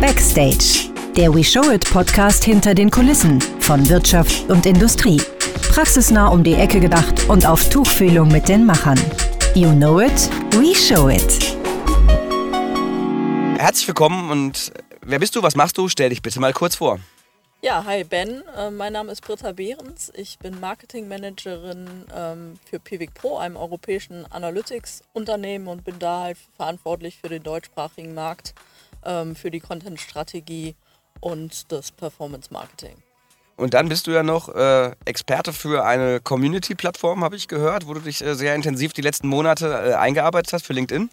Backstage, der We Show It Podcast hinter den Kulissen von Wirtschaft und Industrie. Praxisnah um die Ecke gedacht und auf Tuchfühlung mit den Machern. You know it, we show it. Herzlich willkommen und wer bist du, was machst du? Stell dich bitte mal kurz vor. Ja, hi Ben, äh, mein Name ist Britta Behrens. Ich bin Marketingmanagerin ähm, für Pivik Pro, einem europäischen Analytics-Unternehmen und bin da halt verantwortlich für den deutschsprachigen Markt, ähm, für die Content-Strategie und das Performance-Marketing. Und dann bist du ja noch äh, Experte für eine Community-Plattform, habe ich gehört, wo du dich äh, sehr intensiv die letzten Monate äh, eingearbeitet hast für LinkedIn.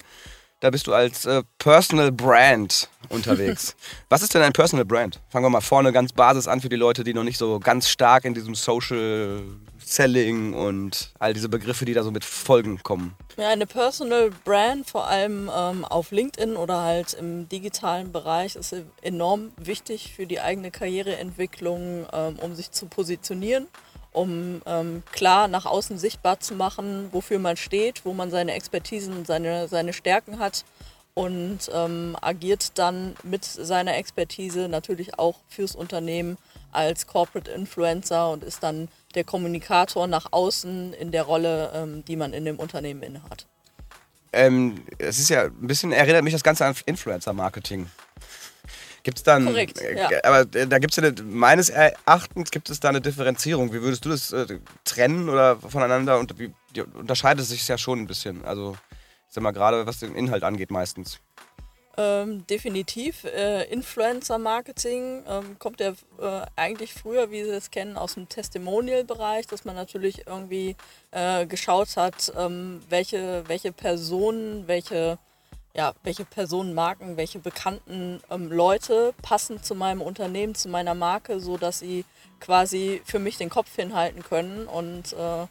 Da bist du als äh, Personal Brand unterwegs. Was ist denn ein Personal Brand? Fangen wir mal vorne ganz Basis an für die Leute, die noch nicht so ganz stark in diesem Social Selling und all diese Begriffe, die da so mit Folgen kommen. Ja, eine Personal Brand, vor allem ähm, auf LinkedIn oder halt im digitalen Bereich, ist enorm wichtig für die eigene Karriereentwicklung, ähm, um sich zu positionieren um ähm, klar nach außen sichtbar zu machen, wofür man steht, wo man seine Expertisen und seine, seine Stärken hat und ähm, agiert dann mit seiner Expertise natürlich auch fürs Unternehmen als Corporate Influencer und ist dann der Kommunikator nach außen in der Rolle, ähm, die man in dem Unternehmen innehat. Ähm, es ist ja ein bisschen, erinnert mich das Ganze an Influencer-Marketing. Gibt es dann, Korrekt, äh, ja. aber äh, da gibt es ja eine, meines Erachtens gibt es da eine Differenzierung. Wie würdest du das äh, trennen oder voneinander und wie unterscheidet es sich ja schon ein bisschen. Also ich sag mal gerade, was den Inhalt angeht meistens. Ähm, definitiv. Äh, Influencer-Marketing ähm, kommt ja äh, eigentlich früher, wie Sie es kennen, aus dem Testimonial-Bereich, dass man natürlich irgendwie äh, geschaut hat, ähm, welche, welche Personen, welche ja, welche Personen, Marken, welche bekannten ähm, Leute passen zu meinem Unternehmen, zu meiner Marke, so dass sie quasi für mich den Kopf hinhalten können. Und äh,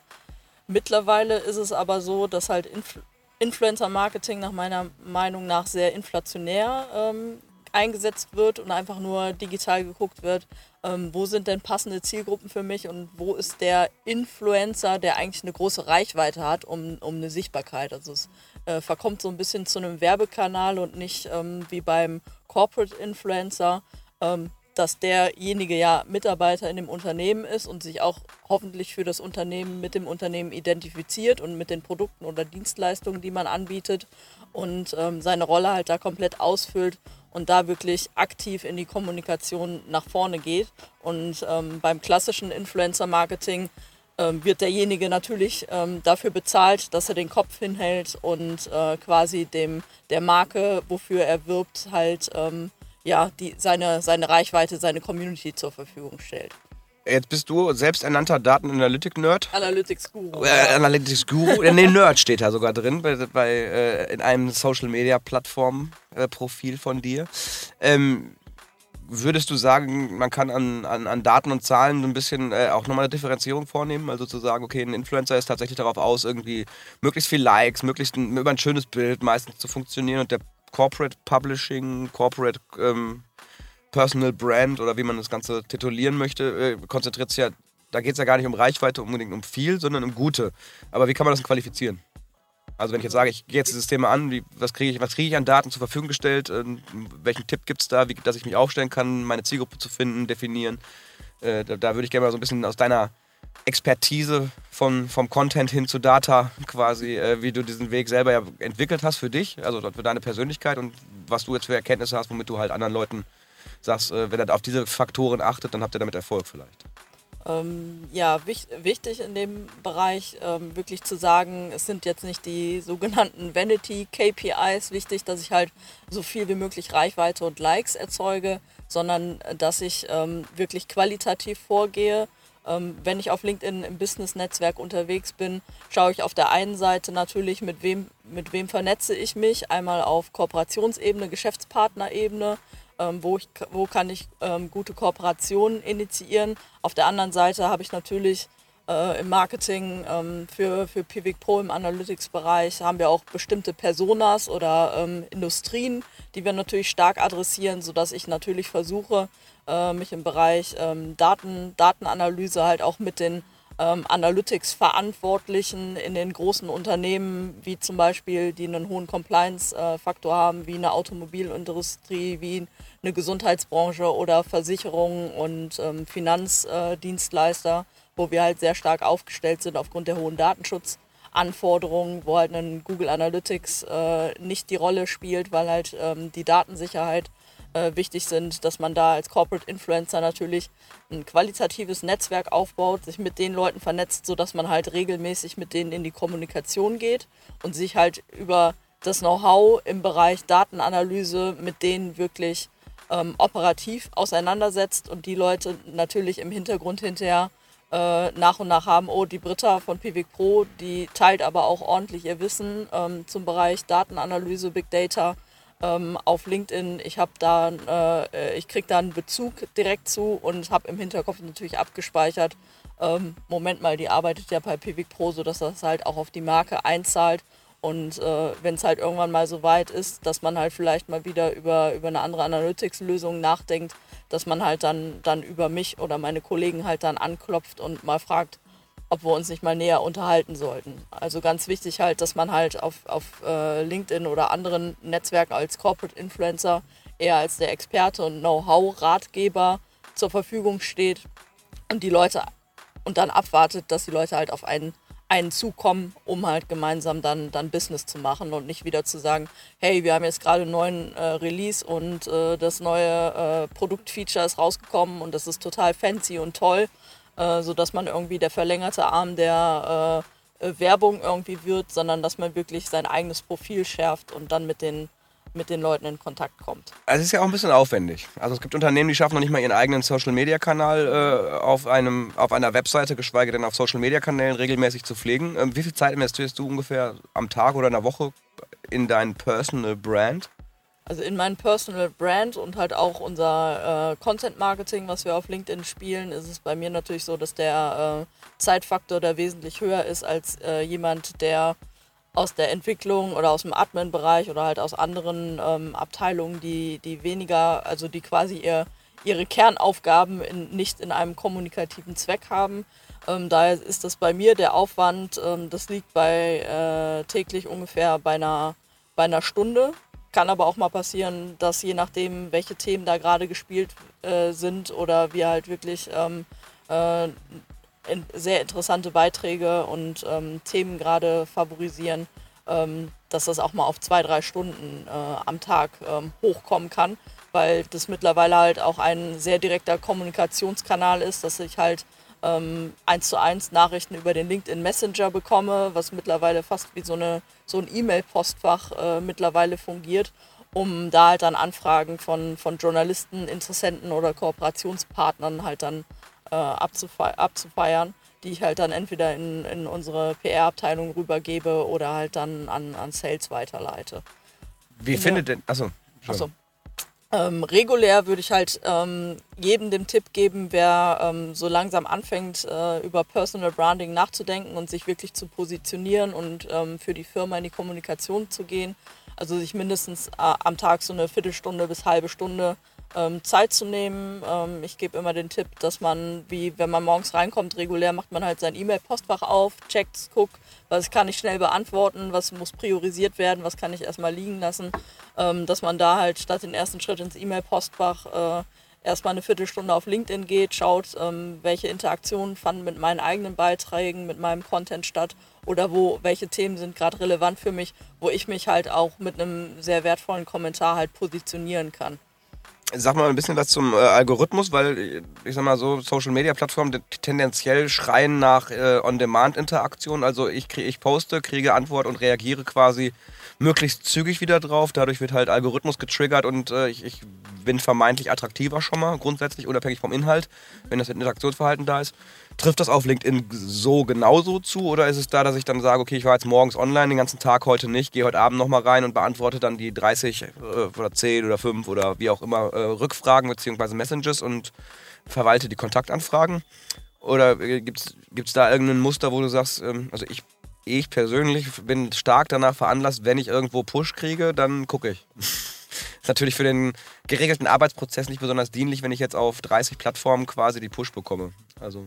mittlerweile ist es aber so, dass halt Inf Influencer-Marketing nach meiner Meinung nach sehr inflationär ähm, eingesetzt wird und einfach nur digital geguckt wird, ähm, wo sind denn passende Zielgruppen für mich und wo ist der Influencer, der eigentlich eine große Reichweite hat, um, um eine Sichtbarkeit. Also es äh, verkommt so ein bisschen zu einem Werbekanal und nicht ähm, wie beim Corporate Influencer, ähm, dass derjenige ja Mitarbeiter in dem Unternehmen ist und sich auch hoffentlich für das Unternehmen mit dem Unternehmen identifiziert und mit den Produkten oder Dienstleistungen, die man anbietet und ähm, seine Rolle halt da komplett ausfüllt und da wirklich aktiv in die Kommunikation nach vorne geht. Und ähm, beim klassischen Influencer-Marketing ähm, wird derjenige natürlich ähm, dafür bezahlt, dass er den Kopf hinhält und äh, quasi dem der Marke, wofür er wirbt, halt ähm, ja, die, seine, seine Reichweite, seine Community zur Verfügung stellt. Jetzt bist du selbsternannter Daten-Analytic-Nerd. Analytics-Guru. Äh, Analytics-Guru. nee, Nerd steht da sogar drin, bei, bei äh, in einem Social-Media-Plattform-Profil von dir. Ähm, würdest du sagen, man kann an, an, an Daten und Zahlen so ein bisschen äh, auch nochmal eine Differenzierung vornehmen? Also zu sagen, okay, ein Influencer ist tatsächlich darauf aus, irgendwie möglichst viel Likes, möglichst ein, über ein schönes Bild meistens zu funktionieren und der Corporate Publishing, Corporate ähm, Personal Brand oder wie man das Ganze titulieren möchte, äh, konzentriert sich ja, da geht es ja gar nicht um Reichweite unbedingt um viel, sondern um Gute. Aber wie kann man das qualifizieren? Also wenn ich jetzt sage, ich gehe jetzt dieses Thema an, wie, was kriege ich, krieg ich an Daten zur Verfügung gestellt, äh, welchen Tipp gibt es da, wie, dass ich mich aufstellen kann, meine Zielgruppe zu finden, definieren. Äh, da, da würde ich gerne mal so ein bisschen aus deiner Expertise von, vom Content hin zu Data quasi, äh, wie du diesen Weg selber ja entwickelt hast für dich, also für deine Persönlichkeit und was du jetzt für Erkenntnisse hast, womit du halt anderen Leuten sagst, äh, wenn er auf diese Faktoren achtet, dann habt ihr damit Erfolg vielleicht. Ähm, ja, wich wichtig in dem Bereich ähm, wirklich zu sagen, es sind jetzt nicht die sogenannten Vanity KPIs wichtig, dass ich halt so viel wie möglich Reichweite und Likes erzeuge, sondern äh, dass ich ähm, wirklich qualitativ vorgehe. Ähm, wenn ich auf LinkedIn im Business-Netzwerk unterwegs bin, schaue ich auf der einen Seite natürlich, mit wem, mit wem vernetze ich mich, einmal auf Kooperationsebene, Geschäftspartnerebene, wo, ich, wo kann ich ähm, gute Kooperationen initiieren. Auf der anderen Seite habe ich natürlich äh, im Marketing ähm, für, für Pivik Pro im Analytics-Bereich haben wir auch bestimmte Personas oder ähm, Industrien, die wir natürlich stark adressieren, sodass ich natürlich versuche, äh, mich im Bereich ähm, Daten, Datenanalyse halt auch mit den ähm, Analytics-Verantwortlichen in den großen Unternehmen, wie zum Beispiel, die einen hohen Compliance-Faktor haben, wie eine Automobilindustrie, wie eine Gesundheitsbranche oder Versicherungen und ähm, Finanzdienstleister, wo wir halt sehr stark aufgestellt sind aufgrund der hohen Datenschutzanforderungen, wo halt ein Google Analytics äh, nicht die Rolle spielt, weil halt ähm, die Datensicherheit äh, wichtig sind, dass man da als Corporate Influencer natürlich ein qualitatives Netzwerk aufbaut, sich mit den Leuten vernetzt, sodass man halt regelmäßig mit denen in die Kommunikation geht und sich halt über das Know-how im Bereich Datenanalyse mit denen wirklich ähm, operativ auseinandersetzt und die Leute natürlich im Hintergrund hinterher äh, nach und nach haben, oh, die Britta von Pivik Pro, die teilt aber auch ordentlich ihr Wissen ähm, zum Bereich Datenanalyse, Big Data ähm, auf LinkedIn. Ich habe da, äh, ich kriege da einen Bezug direkt zu und habe im Hinterkopf natürlich abgespeichert. Ähm, Moment mal, die arbeitet ja bei Pivik Pro, sodass das halt auch auf die Marke einzahlt. Und äh, wenn es halt irgendwann mal so weit ist, dass man halt vielleicht mal wieder über, über eine andere Analytics-Lösung nachdenkt, dass man halt dann, dann über mich oder meine Kollegen halt dann anklopft und mal fragt, ob wir uns nicht mal näher unterhalten sollten. Also ganz wichtig halt, dass man halt auf, auf äh, LinkedIn oder anderen Netzwerken als Corporate Influencer eher als der Experte und Know-how-Ratgeber zur Verfügung steht und die Leute und dann abwartet, dass die Leute halt auf einen, einen zukommen, um halt gemeinsam dann, dann Business zu machen und nicht wieder zu sagen, hey, wir haben jetzt gerade einen neuen äh, Release und äh, das neue äh, Produktfeature ist rausgekommen und das ist total fancy und toll äh, sodass man irgendwie der verlängerte Arm der äh, Werbung irgendwie wird, sondern dass man wirklich sein eigenes Profil schärft und dann mit den mit den Leuten in Kontakt kommt. Also es ist ja auch ein bisschen aufwendig. Also es gibt Unternehmen, die schaffen noch nicht mal ihren eigenen Social-Media-Kanal äh, auf, auf einer Webseite, geschweige denn auf Social-Media-Kanälen regelmäßig zu pflegen. Ähm, wie viel Zeit investierst du ungefähr am Tag oder in der Woche in dein Personal Brand? Also in mein Personal Brand und halt auch unser äh, Content Marketing, was wir auf LinkedIn spielen, ist es bei mir natürlich so, dass der äh, Zeitfaktor da wesentlich höher ist als äh, jemand, der aus der Entwicklung oder aus dem Admin-Bereich oder halt aus anderen ähm, Abteilungen, die, die weniger, also die quasi ihr, ihre Kernaufgaben in, nicht in einem kommunikativen Zweck haben. Ähm, daher ist das bei mir der Aufwand, ähm, das liegt bei äh, täglich ungefähr bei einer, bei einer Stunde kann aber auch mal passieren, dass je nachdem, welche Themen da gerade gespielt äh, sind oder wir halt wirklich ähm, äh, in, sehr interessante Beiträge und ähm, Themen gerade favorisieren, ähm, dass das auch mal auf zwei, drei Stunden äh, am Tag ähm, hochkommen kann, weil das mittlerweile halt auch ein sehr direkter Kommunikationskanal ist, dass ich halt eins zu eins Nachrichten über den LinkedIn Messenger bekomme, was mittlerweile fast wie so, eine, so ein E-Mail-Postfach äh, mittlerweile fungiert, um da halt dann Anfragen von, von Journalisten, Interessenten oder Kooperationspartnern halt dann äh, abzufeiern, abzufeiern, die ich halt dann entweder in, in unsere PR-Abteilung rübergebe oder halt dann an, an Sales weiterleite. Wie findet denn, achso, Achso, ähm, regulär würde ich halt ähm, jedem den Tipp geben, wer ähm, so langsam anfängt, äh, über Personal Branding nachzudenken und sich wirklich zu positionieren und ähm, für die Firma in die Kommunikation zu gehen. Also sich mindestens äh, am Tag so eine Viertelstunde bis halbe Stunde ähm, Zeit zu nehmen. Ähm, ich gebe immer den Tipp, dass man, wie wenn man morgens reinkommt, regulär macht man halt sein E-Mail-Postfach auf, checkt, guckt, was kann ich schnell beantworten, was muss priorisiert werden, was kann ich erstmal liegen lassen, ähm, dass man da halt statt den ersten Schritt ins E-Mail-Postfach äh, erstmal eine Viertelstunde auf LinkedIn geht, schaut, ähm, welche Interaktionen fanden mit meinen eigenen Beiträgen, mit meinem Content statt oder wo, welche Themen sind gerade relevant für mich, wo ich mich halt auch mit einem sehr wertvollen Kommentar halt positionieren kann. Sag mal ein bisschen was zum äh, Algorithmus, weil ich sag mal so, Social Media Plattformen tendenziell schreien nach äh, On-Demand-Interaktion. Also ich, krieg, ich poste, kriege Antwort und reagiere quasi möglichst zügig wieder drauf. Dadurch wird halt Algorithmus getriggert und äh, ich, ich bin vermeintlich attraktiver schon mal, grundsätzlich unabhängig vom Inhalt, wenn das Interaktionsverhalten da ist. Trifft das auf LinkedIn so genauso zu oder ist es da, dass ich dann sage, okay, ich war jetzt morgens online den ganzen Tag, heute nicht, gehe heute Abend nochmal rein und beantworte dann die 30 äh, oder 10 oder 5 oder wie auch immer äh, Rückfragen bzw. Messages und verwalte die Kontaktanfragen? Oder äh, gibt es da irgendein Muster, wo du sagst, ähm, also ich, ich persönlich bin stark danach veranlasst, wenn ich irgendwo Push kriege, dann gucke ich. ist natürlich für den geregelten Arbeitsprozess nicht besonders dienlich, wenn ich jetzt auf 30 Plattformen quasi die Push bekomme. Also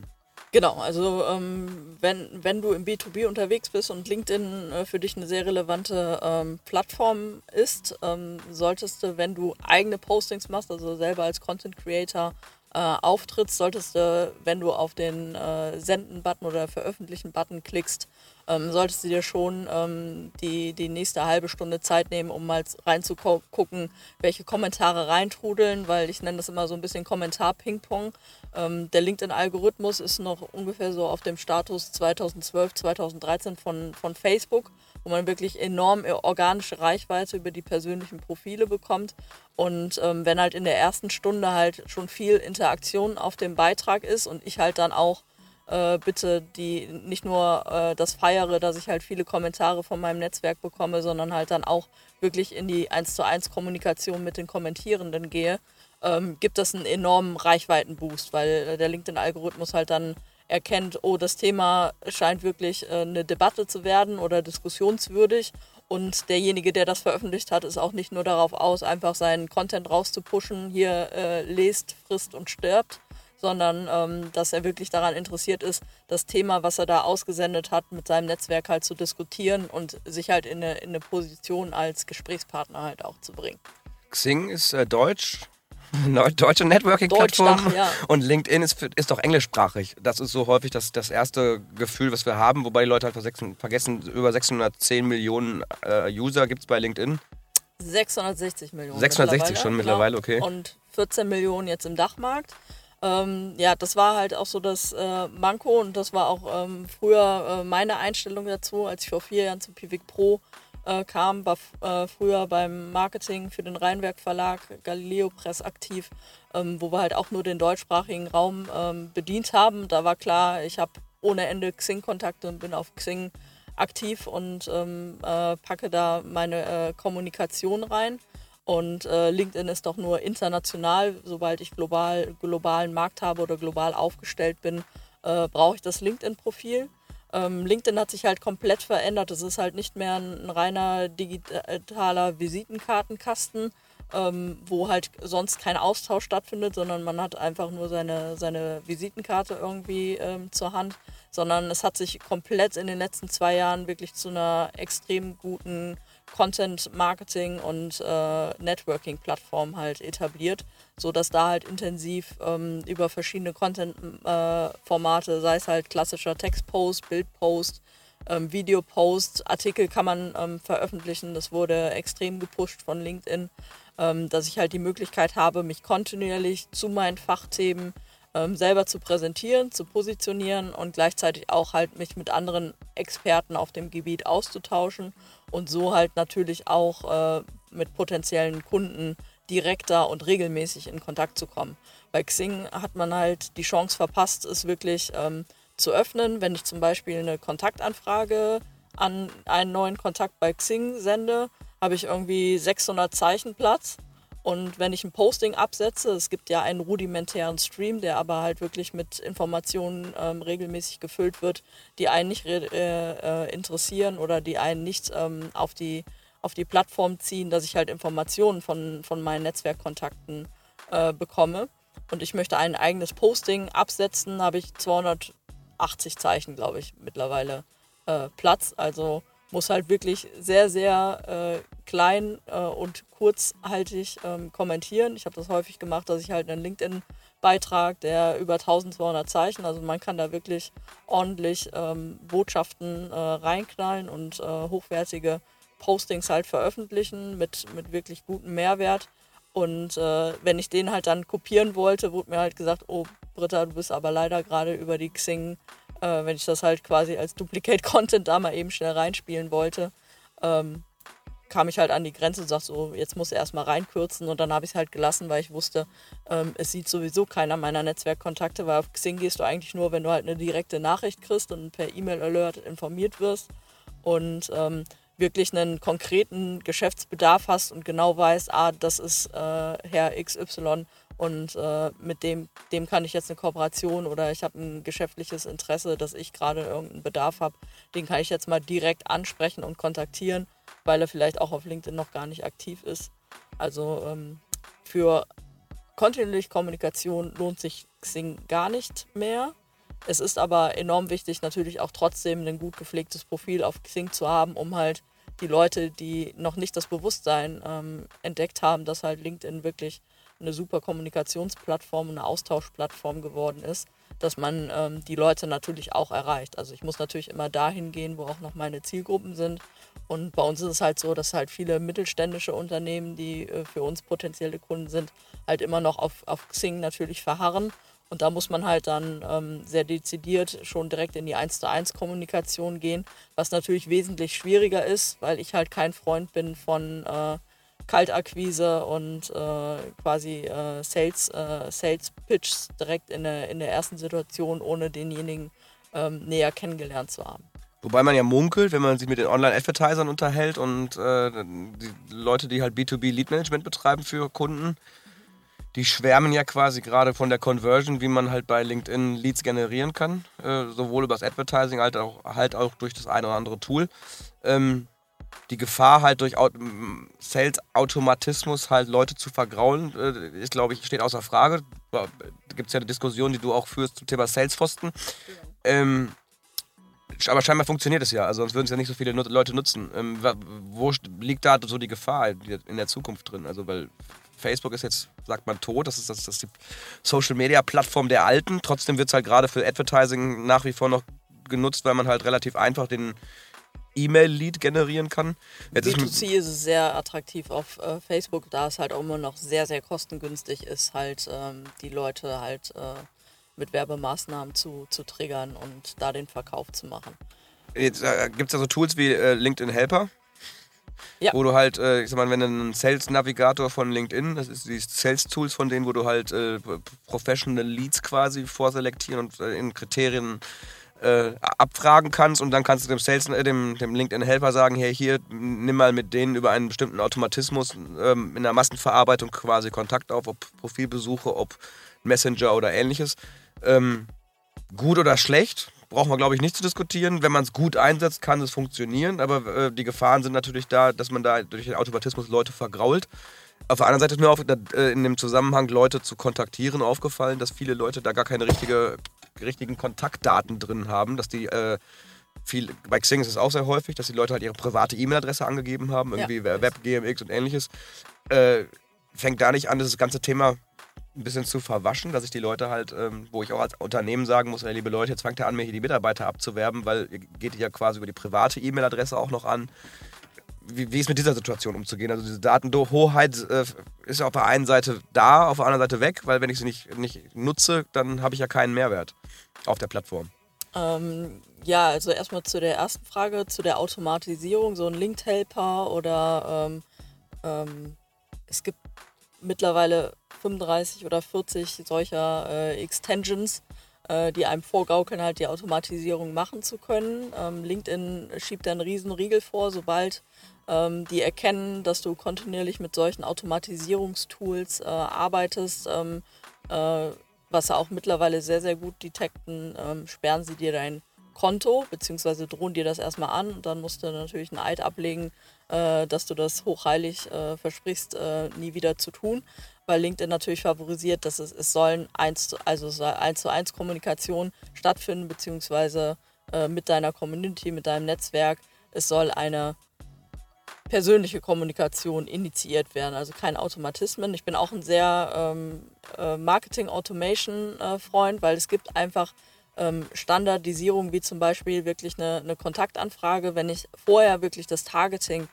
Genau, also ähm, wenn, wenn du im B2B unterwegs bist und LinkedIn äh, für dich eine sehr relevante ähm, Plattform ist, ähm, solltest du, wenn du eigene Postings machst, also selber als Content Creator äh, auftrittst, solltest du, wenn du auf den äh, Senden-Button oder Veröffentlichen-Button klickst, ähm, solltest du dir schon ähm, die, die nächste halbe Stunde Zeit nehmen, um mal reinzugucken, welche Kommentare reintrudeln, weil ich nenne das immer so ein bisschen Kommentar-Ping-Pong. Ähm, der LinkedIn-Algorithmus ist noch ungefähr so auf dem Status 2012, 2013 von, von Facebook, wo man wirklich enorm organische Reichweite über die persönlichen Profile bekommt. Und ähm, wenn halt in der ersten Stunde halt schon viel Interaktion auf dem Beitrag ist und ich halt dann auch äh, bitte die nicht nur äh, das feiere, dass ich halt viele Kommentare von meinem Netzwerk bekomme, sondern halt dann auch wirklich in die 1 zu 1 Kommunikation mit den Kommentierenden gehe, ähm, gibt das einen enormen Reichweitenboost, weil der LinkedIn-Algorithmus halt dann erkennt, oh, das Thema scheint wirklich äh, eine Debatte zu werden oder diskussionswürdig. Und derjenige, der das veröffentlicht hat, ist auch nicht nur darauf aus, einfach seinen Content rauszupushen, hier äh, lest, frisst und stirbt, sondern ähm, dass er wirklich daran interessiert ist, das Thema, was er da ausgesendet hat, mit seinem Netzwerk halt zu diskutieren und sich halt in eine, in eine Position als Gesprächspartner halt auch zu bringen. Xing ist äh, deutsch, deutsche Networking-Plattform ja. und LinkedIn ist, ist doch englischsprachig. Das ist so häufig das, das erste Gefühl, was wir haben, wobei die Leute halt vergessen, über 610 Millionen äh, User gibt es bei LinkedIn. 660 Millionen. 660 mittlerweile, schon mittlerweile, okay. Und 14 Millionen jetzt im Dachmarkt. Ähm, ja, das war halt auch so das äh, Manko und das war auch ähm, früher äh, meine Einstellung dazu, als ich vor vier Jahren zum Pivik Pro äh, kam, war äh, früher beim Marketing für den Rheinwerk Verlag Galileo Press aktiv, ähm, wo wir halt auch nur den deutschsprachigen Raum ähm, bedient haben. Da war klar, ich habe ohne Ende Xing-Kontakte und bin auf Xing aktiv und ähm, äh, packe da meine äh, Kommunikation rein. Und äh, LinkedIn ist doch nur international. Sobald ich global, globalen Markt habe oder global aufgestellt bin, äh, brauche ich das LinkedIn-Profil. Ähm, LinkedIn hat sich halt komplett verändert. Es ist halt nicht mehr ein, ein reiner digitaler Visitenkartenkasten, ähm, wo halt sonst kein Austausch stattfindet, sondern man hat einfach nur seine, seine Visitenkarte irgendwie ähm, zur Hand, sondern es hat sich komplett in den letzten zwei Jahren wirklich zu einer extrem guten Content Marketing und äh, Networking Plattform halt etabliert, so dass da halt intensiv ähm, über verschiedene Content äh, sei es halt klassischer Textpost, Bildpost, ähm, Videopost, Artikel kann man ähm, veröffentlichen. Das wurde extrem gepusht von LinkedIn, ähm, dass ich halt die Möglichkeit habe, mich kontinuierlich zu meinen Fachthemen ähm, selber zu präsentieren, zu positionieren und gleichzeitig auch halt mich mit anderen Experten auf dem Gebiet auszutauschen und so halt natürlich auch äh, mit potenziellen Kunden direkter und regelmäßig in Kontakt zu kommen. Bei Xing hat man halt die Chance verpasst, es wirklich ähm, zu öffnen. Wenn ich zum Beispiel eine Kontaktanfrage an einen neuen Kontakt bei Xing sende, habe ich irgendwie 600 Zeichen Platz und wenn ich ein Posting absetze, es gibt ja einen rudimentären Stream, der aber halt wirklich mit Informationen ähm, regelmäßig gefüllt wird, die einen nicht äh, äh, interessieren oder die einen nicht ähm, auf, die, auf die Plattform ziehen, dass ich halt Informationen von, von meinen Netzwerkkontakten äh, bekomme. Und ich möchte ein eigenes Posting absetzen, habe ich 280 Zeichen, glaube ich, mittlerweile äh, Platz. Also muss halt wirklich sehr, sehr äh, klein äh, und kurzhaltig ähm, kommentieren. Ich habe das häufig gemacht, dass ich halt einen LinkedIn-Beitrag, der über 1200 Zeichen, also man kann da wirklich ordentlich ähm, Botschaften äh, reinknallen und äh, hochwertige Postings halt veröffentlichen mit, mit wirklich gutem Mehrwert. Und äh, wenn ich den halt dann kopieren wollte, wurde mir halt gesagt, oh Britta, du bist aber leider gerade über die Xing äh, wenn ich das halt quasi als Duplicate-Content da mal eben schnell reinspielen wollte, ähm, kam ich halt an die Grenze und sagte so, jetzt muss er erstmal reinkürzen und dann habe ich es halt gelassen, weil ich wusste, ähm, es sieht sowieso keiner meiner Netzwerkkontakte, weil auf Xing gehst du eigentlich nur, wenn du halt eine direkte Nachricht kriegst und per E-Mail-Alert informiert wirst und ähm, wirklich einen konkreten Geschäftsbedarf hast und genau weißt, ah, das ist äh, Herr XY und äh, mit dem, dem kann ich jetzt eine Kooperation oder ich habe ein geschäftliches Interesse, dass ich gerade irgendeinen Bedarf habe, den kann ich jetzt mal direkt ansprechen und kontaktieren, weil er vielleicht auch auf LinkedIn noch gar nicht aktiv ist. Also ähm, für kontinuierliche Kommunikation lohnt sich Xing gar nicht mehr. es ist aber enorm wichtig, natürlich auch trotzdem ein gut gepflegtes Profil auf Xing zu haben, um halt die Leute, die noch nicht das Bewusstsein ähm, entdeckt haben, dass halt LinkedIn wirklich eine super Kommunikationsplattform, eine Austauschplattform geworden ist, dass man ähm, die Leute natürlich auch erreicht. Also ich muss natürlich immer dahin gehen, wo auch noch meine Zielgruppen sind. Und bei uns ist es halt so, dass halt viele mittelständische Unternehmen, die äh, für uns potenzielle Kunden sind, halt immer noch auf, auf Xing natürlich verharren. Und da muss man halt dann ähm, sehr dezidiert schon direkt in die 1 zu 1 Kommunikation gehen, was natürlich wesentlich schwieriger ist, weil ich halt kein Freund bin von äh, Kaltakquise und äh, quasi äh, Sales, äh, Sales Pitches direkt in der, in der ersten Situation, ohne denjenigen ähm, näher kennengelernt zu haben. Wobei man ja munkelt, wenn man sich mit den Online-Advertisern unterhält und äh, die Leute, die halt B2B-Lead-Management betreiben für Kunden, die schwärmen ja quasi gerade von der Conversion, wie man halt bei LinkedIn Leads generieren kann, äh, sowohl über das Advertising als auch, halt auch durch das eine oder andere Tool. Ähm, die Gefahr halt durch Sales-Automatismus halt Leute zu vergraulen, äh, ist, glaube ich, steht außer Frage. Da gibt es ja eine Diskussion, die du auch führst zum Thema Salesforsten. Ähm, aber scheinbar funktioniert es ja, also sonst würden es ja nicht so viele Leute nutzen. Ähm, wo liegt da so die Gefahr in der Zukunft drin? Also, weil Facebook ist jetzt, sagt man, tot. Das ist, das, das ist die Social-Media-Plattform der Alten. Trotzdem wird es halt gerade für Advertising nach wie vor noch genutzt, weil man halt relativ einfach den E-Mail-Lead generieren kann. Jetzt B2C ist, es sehr attraktiv auf äh, Facebook, da es halt auch immer noch sehr, sehr kostengünstig ist, halt ähm, die Leute halt äh, mit Werbemaßnahmen zu, zu triggern und da den Verkauf zu machen. Jetzt äh, gibt es ja so Tools wie äh, LinkedIn Helper. Ja. Wo du halt, äh, ich sag mal, wenn ein Sales-Navigator von LinkedIn, das ist die Sales-Tools von denen, wo du halt äh, Professional Leads quasi vorselektieren und äh, in Kriterien äh, abfragen kannst und dann kannst du dem Sales, äh, dem, dem LinkedIn-Helper sagen, hey, hier, nimm mal mit denen über einen bestimmten Automatismus ähm, in der Massenverarbeitung quasi Kontakt auf, ob Profilbesuche, ob Messenger oder ähnliches. Ähm, gut oder schlecht, brauchen wir, glaube ich, nicht zu diskutieren. Wenn man es gut einsetzt, kann es funktionieren, aber äh, die Gefahren sind natürlich da, dass man da durch den Automatismus Leute vergrault. Auf der anderen Seite ist mir auch äh, in dem Zusammenhang Leute zu kontaktieren aufgefallen, dass viele Leute da gar keine richtige, richtigen Kontaktdaten drin haben, dass die äh, viel, bei Xing ist es auch sehr häufig, dass die Leute halt ihre private E-Mail-Adresse angegeben haben, irgendwie ja. Web, GMX und ähnliches. Äh, fängt da nicht an, das ganze Thema ein bisschen zu verwaschen, dass ich die Leute halt, ähm, wo ich auch als Unternehmen sagen muss, ey, liebe Leute, jetzt fangt ihr an, mir hier die Mitarbeiter abzuwerben, weil ihr geht ja quasi über die private E-Mail-Adresse auch noch an. Wie, wie, ist mit dieser Situation umzugehen? Also diese Datenhoheit äh, ist auf der einen Seite da, auf der anderen Seite weg, weil wenn ich sie nicht, nicht nutze, dann habe ich ja keinen Mehrwert auf der Plattform. Ähm, ja, also erstmal zu der ersten Frage, zu der Automatisierung, so ein Linked Helper oder ähm, ähm, es gibt mittlerweile 35 oder 40 solcher äh, Extensions, äh, die einem vorgaukeln, halt die Automatisierung machen zu können. Ähm, LinkedIn schiebt da einen riesen Riegel vor, sobald ähm, die erkennen, dass du kontinuierlich mit solchen Automatisierungstools äh, arbeitest, ähm, äh, was sie auch mittlerweile sehr, sehr gut detekten, ähm, sperren sie dir dein Konto, beziehungsweise drohen dir das erstmal an und dann musst du natürlich ein Eid ablegen, äh, dass du das hochheilig äh, versprichst, äh, nie wieder zu tun, weil LinkedIn natürlich favorisiert, dass es, es sollen eins zu, also eins zu eins Kommunikation stattfinden, beziehungsweise äh, mit deiner Community, mit deinem Netzwerk. Es soll eine persönliche Kommunikation initiiert werden, also kein Automatismen. Ich bin auch ein sehr ähm, äh, Marketing-Automation-Freund, weil es gibt einfach ähm, Standardisierung, wie zum Beispiel wirklich eine, eine Kontaktanfrage. Wenn ich vorher wirklich das Targeting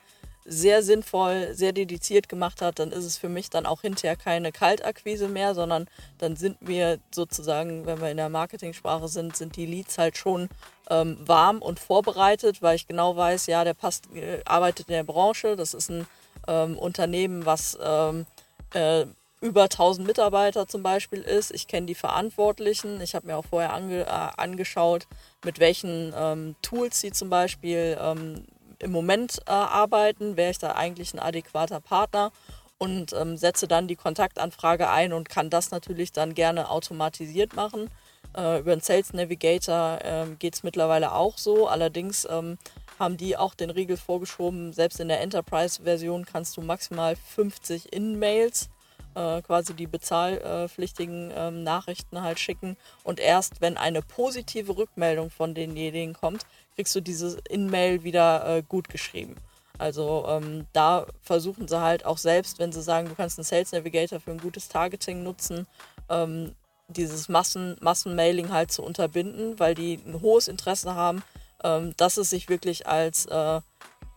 sehr sinnvoll, sehr dediziert gemacht hat, dann ist es für mich dann auch hinterher keine Kaltakquise mehr, sondern dann sind wir sozusagen, wenn wir in der Marketingsprache sind, sind die Leads halt schon ähm, warm und vorbereitet, weil ich genau weiß, ja, der passt, äh, arbeitet in der Branche, das ist ein ähm, Unternehmen, was ähm, äh, über 1000 Mitarbeiter zum Beispiel ist. Ich kenne die Verantwortlichen. Ich habe mir auch vorher ange, äh, angeschaut, mit welchen ähm, Tools sie zum Beispiel ähm, im Moment äh, arbeiten, wäre ich da eigentlich ein adäquater Partner und ähm, setze dann die Kontaktanfrage ein und kann das natürlich dann gerne automatisiert machen. Äh, über den Sales Navigator äh, geht es mittlerweile auch so. Allerdings ähm, haben die auch den Riegel vorgeschoben. Selbst in der Enterprise-Version kannst du maximal 50 In-Mails äh, quasi die bezahlpflichtigen äh, Nachrichten halt schicken. Und erst wenn eine positive Rückmeldung von denjenigen kommt, kriegst du diese In-Mail wieder äh, gut geschrieben. Also ähm, da versuchen sie halt auch selbst, wenn sie sagen, du kannst einen Sales Navigator für ein gutes Targeting nutzen, ähm, dieses Massen, Massenmailing halt zu unterbinden, weil die ein hohes Interesse haben, ähm, dass es sich wirklich als äh,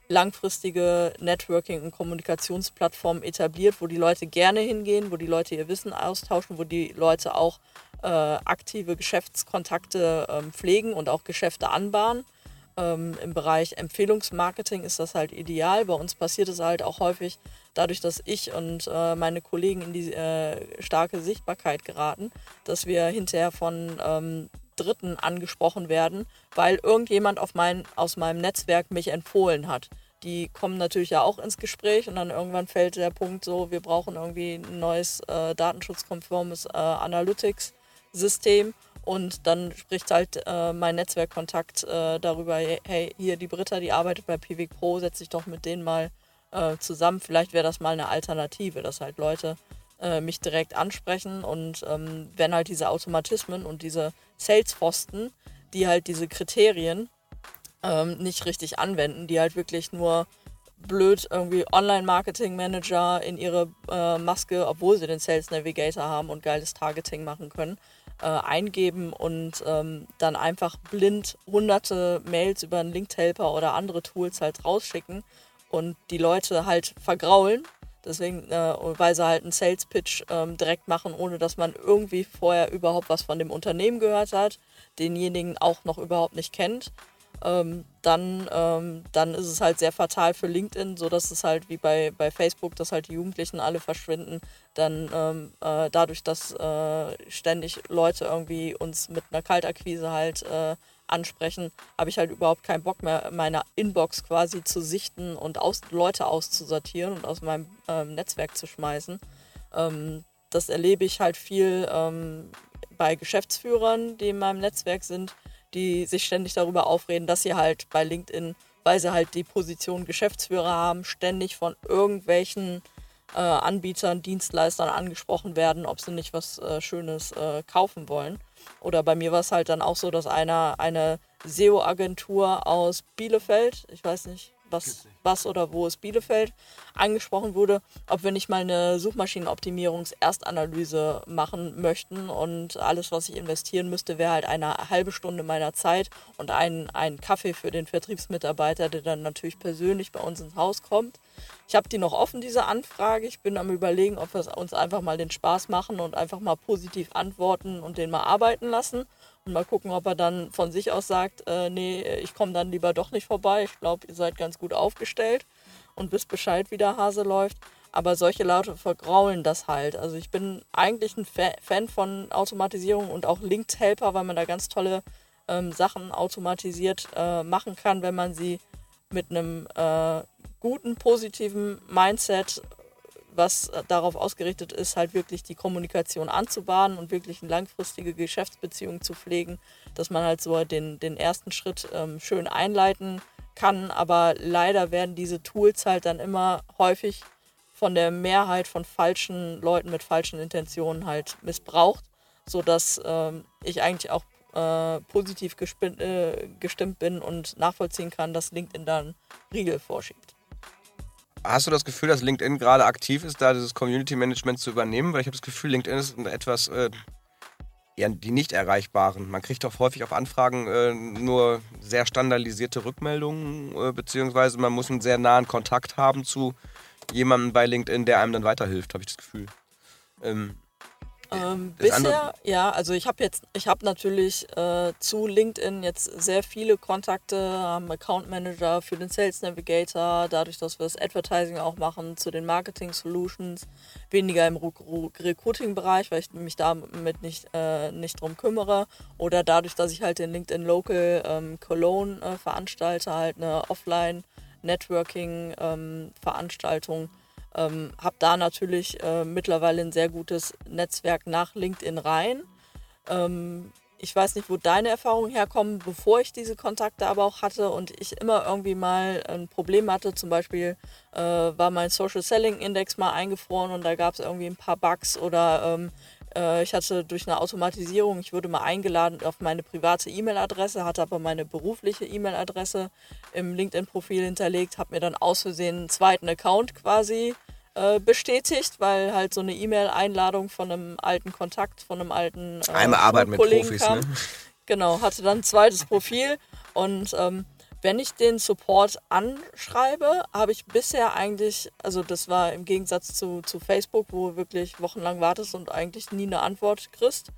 langfristige Networking- und Kommunikationsplattform etabliert, wo die Leute gerne hingehen, wo die Leute ihr Wissen austauschen, wo die Leute auch äh, aktive Geschäftskontakte ähm, pflegen und auch Geschäfte anbahnen. Ähm, Im Bereich Empfehlungsmarketing ist das halt ideal. Bei uns passiert es halt auch häufig dadurch, dass ich und äh, meine Kollegen in die äh, starke Sichtbarkeit geraten, dass wir hinterher von ähm, Dritten angesprochen werden, weil irgendjemand mein, aus meinem Netzwerk mich empfohlen hat. Die kommen natürlich ja auch ins Gespräch und dann irgendwann fällt der Punkt so, wir brauchen irgendwie ein neues äh, datenschutzkonformes äh, Analytics-System und dann spricht halt äh, mein Netzwerkkontakt äh, darüber, hey, hier die Britta, die arbeitet bei Pivik Pro, setz dich doch mit denen mal äh, zusammen. Vielleicht wäre das mal eine Alternative, dass halt Leute äh, mich direkt ansprechen und ähm, wenn halt diese Automatismen und diese Salesposten, die halt diese Kriterien ähm, nicht richtig anwenden, die halt wirklich nur blöd irgendwie Online-Marketing-Manager in ihre äh, Maske, obwohl sie den Sales Navigator haben und geiles Targeting machen können, äh, eingeben und ähm, dann einfach blind hunderte Mails über einen Linked-Helper oder andere Tools halt rausschicken und die Leute halt vergraulen. Deswegen, äh, weil sie halt einen Sales-Pitch ähm, direkt machen, ohne dass man irgendwie vorher überhaupt was von dem Unternehmen gehört hat, denjenigen auch noch überhaupt nicht kennt ähm, dann, ähm, dann ist es halt sehr fatal für LinkedIn, so dass es halt wie bei, bei Facebook, dass halt die Jugendlichen alle verschwinden, dann ähm, äh, dadurch, dass äh, ständig Leute irgendwie uns mit einer Kaltakquise halt äh, ansprechen, habe ich halt überhaupt keinen Bock mehr, meine Inbox quasi zu sichten und aus, Leute auszusortieren und aus meinem ähm, Netzwerk zu schmeißen. Ähm, das erlebe ich halt viel ähm, bei Geschäftsführern, die in meinem Netzwerk sind, die sich ständig darüber aufreden, dass sie halt bei LinkedIn, weil sie halt die Position Geschäftsführer haben, ständig von irgendwelchen äh, Anbietern, Dienstleistern angesprochen werden, ob sie nicht was äh, Schönes äh, kaufen wollen. Oder bei mir war es halt dann auch so, dass einer eine SEO-Agentur aus Bielefeld, ich weiß nicht, was, was oder wo es Bielefeld angesprochen wurde, ob wir nicht mal eine Suchmaschinenoptimierungs-Erstanalyse machen möchten und alles, was ich investieren müsste, wäre halt eine halbe Stunde meiner Zeit und ein, ein Kaffee für den Vertriebsmitarbeiter, der dann natürlich persönlich bei uns ins Haus kommt. Ich habe die noch offen, diese Anfrage. Ich bin am überlegen, ob wir uns einfach mal den Spaß machen und einfach mal positiv antworten und den mal arbeiten lassen mal gucken, ob er dann von sich aus sagt, äh, nee, ich komme dann lieber doch nicht vorbei. Ich glaube, ihr seid ganz gut aufgestellt und wisst Bescheid, wie der Hase läuft. Aber solche Leute vergraulen das halt. Also ich bin eigentlich ein Fa Fan von Automatisierung und auch Linked Helper, weil man da ganz tolle ähm, Sachen automatisiert äh, machen kann, wenn man sie mit einem äh, guten, positiven Mindset was darauf ausgerichtet ist, halt wirklich die Kommunikation anzubahnen und wirklich eine langfristige Geschäftsbeziehung zu pflegen, dass man halt so den, den ersten Schritt ähm, schön einleiten kann. Aber leider werden diese Tools halt dann immer häufig von der Mehrheit von falschen Leuten mit falschen Intentionen halt missbraucht, sodass ähm, ich eigentlich auch äh, positiv äh, gestimmt bin und nachvollziehen kann, dass LinkedIn dann Riegel vorschiebt. Hast du das Gefühl, dass LinkedIn gerade aktiv ist, da dieses Community Management zu übernehmen? Weil ich habe das Gefühl, LinkedIn ist etwas, äh, ja, die nicht erreichbaren. Man kriegt auch häufig auf Anfragen äh, nur sehr standardisierte Rückmeldungen, äh, beziehungsweise man muss einen sehr nahen Kontakt haben zu jemandem bei LinkedIn, der einem dann weiterhilft, habe ich das Gefühl. Ähm, ähm, bisher, ja, also ich habe jetzt, ich habe natürlich äh, zu LinkedIn jetzt sehr viele Kontakte, haben Account Manager für den Sales Navigator, dadurch, dass wir das Advertising auch machen, zu den Marketing Solutions, weniger im Recruiting-Bereich, weil ich mich damit nicht, äh, nicht drum kümmere, oder dadurch, dass ich halt den LinkedIn Local ähm, Cologne äh, veranstalte, halt eine Offline Networking ähm, ähm, habe da natürlich äh, mittlerweile ein sehr gutes Netzwerk nach LinkedIn rein. Ähm, ich weiß nicht, wo deine Erfahrungen herkommen, bevor ich diese Kontakte aber auch hatte und ich immer irgendwie mal ein Problem hatte. Zum Beispiel äh, war mein Social Selling Index mal eingefroren und da gab es irgendwie ein paar Bugs oder ähm, äh, ich hatte durch eine Automatisierung, ich wurde mal eingeladen auf meine private E-Mail-Adresse, hatte aber meine berufliche E-Mail-Adresse im LinkedIn-Profil hinterlegt, habe mir dann aus Versehen einen zweiten Account quasi äh, bestätigt, weil halt so eine E-Mail-Einladung von einem alten Kontakt, von einem alten äh, Einmal Arbeit mit Profis, kam. Ne? Genau, hatte dann ein zweites Profil und ähm, wenn ich den Support anschreibe, habe ich bisher eigentlich, also das war im Gegensatz zu, zu Facebook, wo du wirklich wochenlang wartest und eigentlich nie eine Antwort kriegst,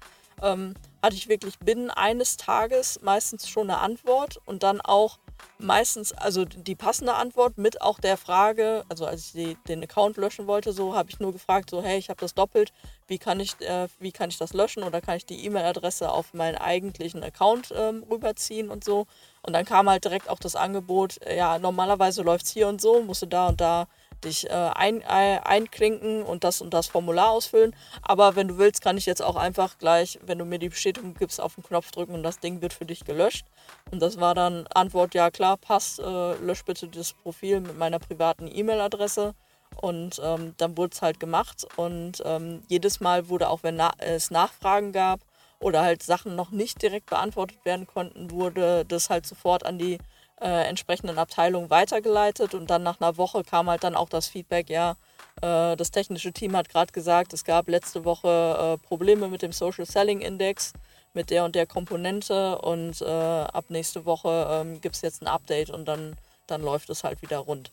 ähm, hatte ich wirklich binnen eines Tages meistens schon eine Antwort und dann auch meistens, also die passende Antwort mit auch der Frage, also als ich die, den Account löschen wollte, so habe ich nur gefragt, so hey, ich habe das doppelt, wie kann ich, äh, wie kann ich das löschen oder kann ich die E-Mail-Adresse auf meinen eigentlichen Account ähm, rüberziehen und so. Und dann kam halt direkt auch das Angebot, äh, ja, normalerweise läuft es hier und so, musst du da und da dich äh, ein, äh, einklinken und das und das Formular ausfüllen. Aber wenn du willst, kann ich jetzt auch einfach gleich, wenn du mir die Bestätigung gibst, auf den Knopf drücken und das Ding wird für dich gelöscht. Und das war dann Antwort, ja klar, passt, äh, lösch bitte das Profil mit meiner privaten E-Mail-Adresse. Und ähm, dann wurde es halt gemacht. Und ähm, jedes Mal wurde auch, wenn na es Nachfragen gab oder halt Sachen noch nicht direkt beantwortet werden konnten, wurde das halt sofort an die äh, entsprechenden Abteilungen weitergeleitet und dann nach einer Woche kam halt dann auch das Feedback, ja, äh, das technische Team hat gerade gesagt, es gab letzte Woche äh, Probleme mit dem Social Selling Index, mit der und der Komponente und äh, ab nächste Woche ähm, gibt es jetzt ein Update und dann, dann läuft es halt wieder rund.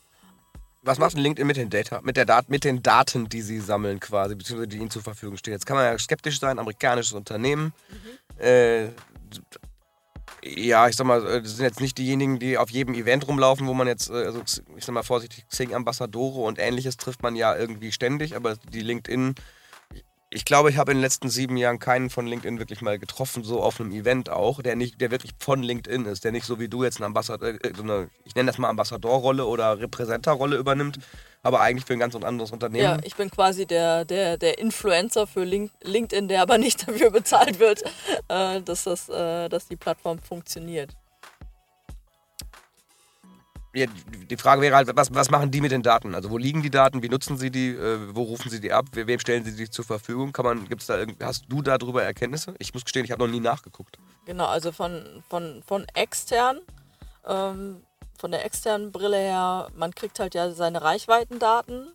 Was macht ein LinkedIn mit den, Data, mit, der Dat mit den Daten, die sie sammeln quasi, beziehungsweise die ihnen zur Verfügung stehen? Jetzt kann man ja skeptisch sein, amerikanisches Unternehmen. Mhm. Ja, ich sag mal, äh, das sind jetzt nicht diejenigen, die auf jedem Event rumlaufen, wo man jetzt, äh, also ich sag mal vorsichtig, Xing-Ambassadore und ähnliches trifft man ja irgendwie ständig, aber die LinkedIn ich glaube, ich habe in den letzten sieben Jahren keinen von LinkedIn wirklich mal getroffen, so auf einem Event auch, der nicht, der wirklich von LinkedIn ist, der nicht so wie du jetzt eine Ambassador, äh, so eine, ich nenne das mal Ambassadorrolle oder Repräsenterrolle übernimmt, aber eigentlich für ein ganz anderes Unternehmen. Ja, ich bin quasi der, der, der Influencer für LinkedIn, der aber nicht dafür bezahlt wird, äh, dass, das, äh, dass die Plattform funktioniert die Frage wäre halt, was, was machen die mit den Daten? Also wo liegen die Daten, wie nutzen sie die, äh, wo rufen sie die ab, wem stellen sie die zur Verfügung? Kann man, gibt's da hast du darüber Erkenntnisse? Ich muss gestehen, ich habe noch nie nachgeguckt. Genau, also von, von, von extern, ähm, von der externen Brille her, man kriegt halt ja seine Reichweitendaten,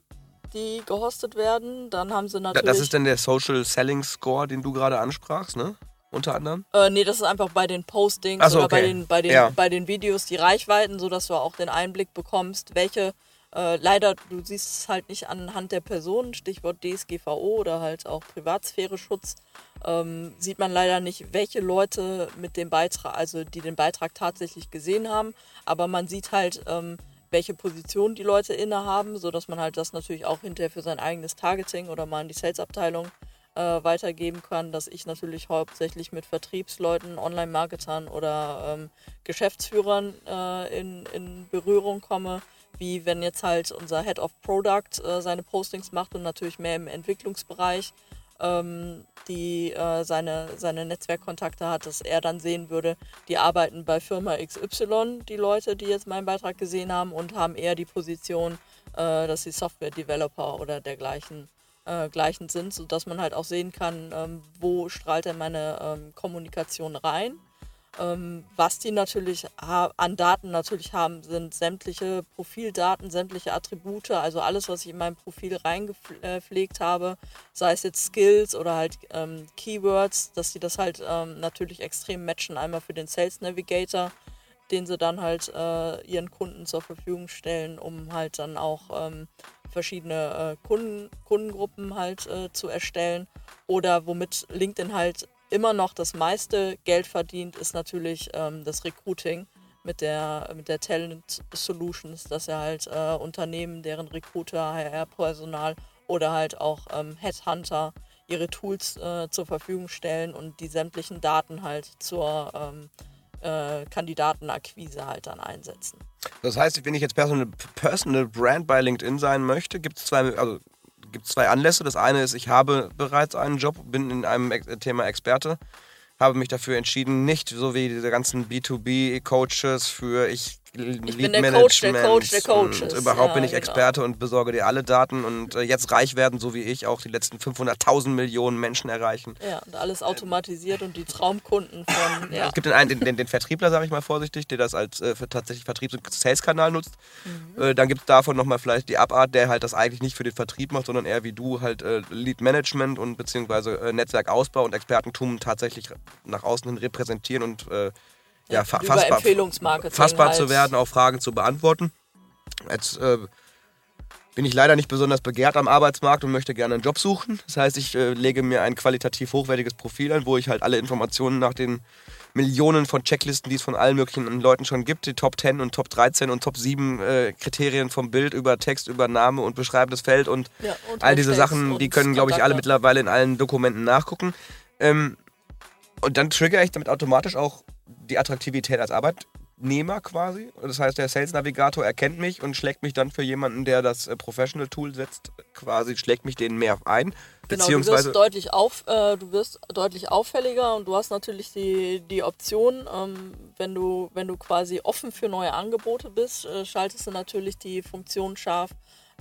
die gehostet werden. Dann haben sie natürlich. Das ist dann der Social Selling Score, den du gerade ansprachst, ne? Unter anderem? Äh, nee, das ist einfach bei den Postings so, oder okay. bei, den, bei, den, ja. bei den Videos die Reichweiten, sodass du auch den Einblick bekommst, welche, äh, leider, du siehst es halt nicht anhand der Personen, Stichwort DSGVO oder halt auch Privatsphäre-Schutz, ähm, sieht man leider nicht, welche Leute mit dem Beitrag, also die den Beitrag tatsächlich gesehen haben, aber man sieht halt, ähm, welche Position die Leute innehaben, sodass man halt das natürlich auch hinterher für sein eigenes Targeting oder mal in die Sales-Abteilung äh, weitergeben kann, dass ich natürlich hauptsächlich mit Vertriebsleuten, Online-Marketern oder ähm, Geschäftsführern äh, in, in Berührung komme, wie wenn jetzt halt unser Head of Product äh, seine Postings macht und natürlich mehr im Entwicklungsbereich ähm, die äh, seine, seine Netzwerkkontakte hat, dass er dann sehen würde, die arbeiten bei Firma XY, die Leute, die jetzt meinen Beitrag gesehen haben und haben eher die Position, äh, dass sie Software-Developer oder dergleichen äh, gleichen sind, sodass man halt auch sehen kann, ähm, wo strahlt denn meine ähm, Kommunikation rein. Ähm, was die natürlich an Daten natürlich haben, sind sämtliche Profildaten, sämtliche Attribute, also alles, was ich in mein Profil reingepflegt habe, sei es jetzt Skills oder halt ähm, Keywords, dass die das halt ähm, natürlich extrem matchen. Einmal für den Sales Navigator, den sie dann halt äh, ihren Kunden zur Verfügung stellen, um halt dann auch ähm, verschiedene äh, Kunden, Kundengruppen halt äh, zu erstellen. Oder womit LinkedIn halt immer noch das meiste Geld verdient, ist natürlich ähm, das Recruiting mit der, mit der Talent Solutions, dass er halt äh, Unternehmen, deren Recruiter, HR-Personal oder halt auch ähm, Headhunter ihre Tools äh, zur Verfügung stellen und die sämtlichen Daten halt zur ähm, äh, Kandidatenakquise halt dann einsetzen. Das heißt, wenn ich jetzt Personal, Personal Brand bei LinkedIn sein möchte, gibt es zwei, also zwei Anlässe. Das eine ist, ich habe bereits einen Job, bin in einem Thema Experte, habe mich dafür entschieden, nicht so wie diese ganzen B2B-Coaches für ich ich bin der Coach, der Coach, der Coach. Und überhaupt ja, bin ich genau. Experte und besorge dir alle Daten und äh, jetzt reich werden, so wie ich, auch die letzten 500.000 Millionen Menschen erreichen. Ja, und alles automatisiert und die Traumkunden von. Ja. Es gibt den, einen, den, den, den Vertriebler, sage ich mal vorsichtig, der das als äh, tatsächlich Vertriebs- und Sales-Kanal nutzt. Mhm. Äh, dann gibt es davon nochmal vielleicht die Abart, der halt das eigentlich nicht für den Vertrieb macht, sondern eher wie du halt äh, Lead-Management und beziehungsweise äh, Netzwerkausbau und Expertentum tatsächlich nach außen hin repräsentieren und äh, ja, fa fassbar, fassbar halt. zu werden, auch Fragen zu beantworten. Jetzt äh, bin ich leider nicht besonders begehrt am Arbeitsmarkt und möchte gerne einen Job suchen. Das heißt, ich äh, lege mir ein qualitativ hochwertiges Profil an, wo ich halt alle Informationen nach den Millionen von Checklisten, die es von allen möglichen Leuten schon gibt, die Top 10 und Top 13 und Top 7 äh, Kriterien vom Bild über Text, über Name und beschreibendes Feld und, ja, und all diese Sachen, die können, glaube ich, alle mittlerweile in allen Dokumenten nachgucken. Ähm, und dann triggere ich damit automatisch auch die Attraktivität als Arbeitnehmer quasi. Das heißt, der Sales Navigator erkennt mich und schlägt mich dann für jemanden, der das äh, Professional Tool setzt, quasi schlägt mich den mehr ein. Genau, du wirst deutlich auf, äh, du wirst deutlich auffälliger und du hast natürlich die, die Option, ähm, wenn du, wenn du quasi offen für neue Angebote bist, äh, schaltest du natürlich die Funktion scharf,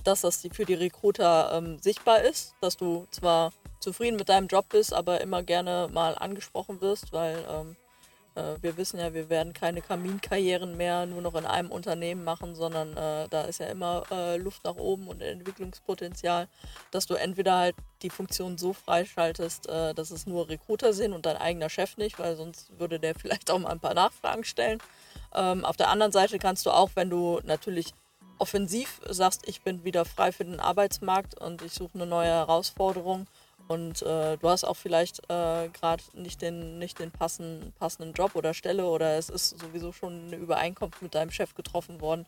dass das die, für die Recruiter ähm, sichtbar ist, dass du zwar zufrieden mit deinem Job bist, aber immer gerne mal angesprochen wirst, weil ähm, äh, wir wissen ja, wir werden keine Kaminkarrieren mehr nur noch in einem Unternehmen machen, sondern äh, da ist ja immer äh, Luft nach oben und Entwicklungspotenzial, dass du entweder halt die Funktion so freischaltest, äh, dass es nur Recruiter sind und dein eigener Chef nicht, weil sonst würde der vielleicht auch mal ein paar Nachfragen stellen. Ähm, auf der anderen Seite kannst du auch, wenn du natürlich offensiv sagst, ich bin wieder frei für den Arbeitsmarkt und ich suche eine neue Herausforderung, und äh, du hast auch vielleicht äh, gerade nicht den, nicht den passen, passenden Job oder Stelle oder es ist sowieso schon eine Übereinkunft mit deinem Chef getroffen worden,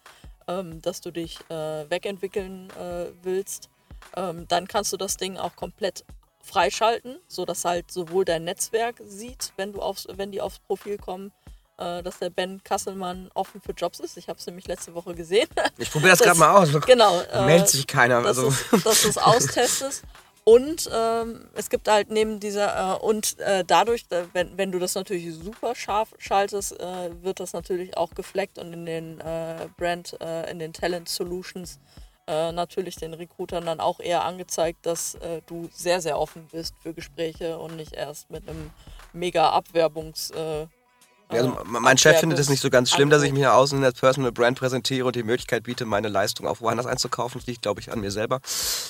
ähm, dass du dich äh, wegentwickeln äh, willst. Ähm, dann kannst du das Ding auch komplett freischalten, sodass halt sowohl dein Netzwerk sieht, wenn, du aufs, wenn die aufs Profil kommen, äh, dass der Ben Kasselmann offen für Jobs ist. Ich habe es nämlich letzte Woche gesehen. Ich probiere das, das gerade mal aus. Genau. Meldet sich keiner. Dass also. dass du es austestest. Und ähm, es gibt halt neben dieser, äh, und äh, dadurch, äh, wenn, wenn du das natürlich super scharf schaltest, äh, wird das natürlich auch gefleckt und in den äh, Brand, äh, in den Talent Solutions natürlich den Recruitern dann auch eher angezeigt, dass du sehr, sehr offen bist für Gespräche und nicht erst mit einem mega Abwerbungs- also mein Chef findet es nicht so ganz schlimm, dass ich mich nach außen als Personal Brand präsentiere und die Möglichkeit biete, meine Leistung auch woanders einzukaufen. Das liegt, glaube ich, an mir selber.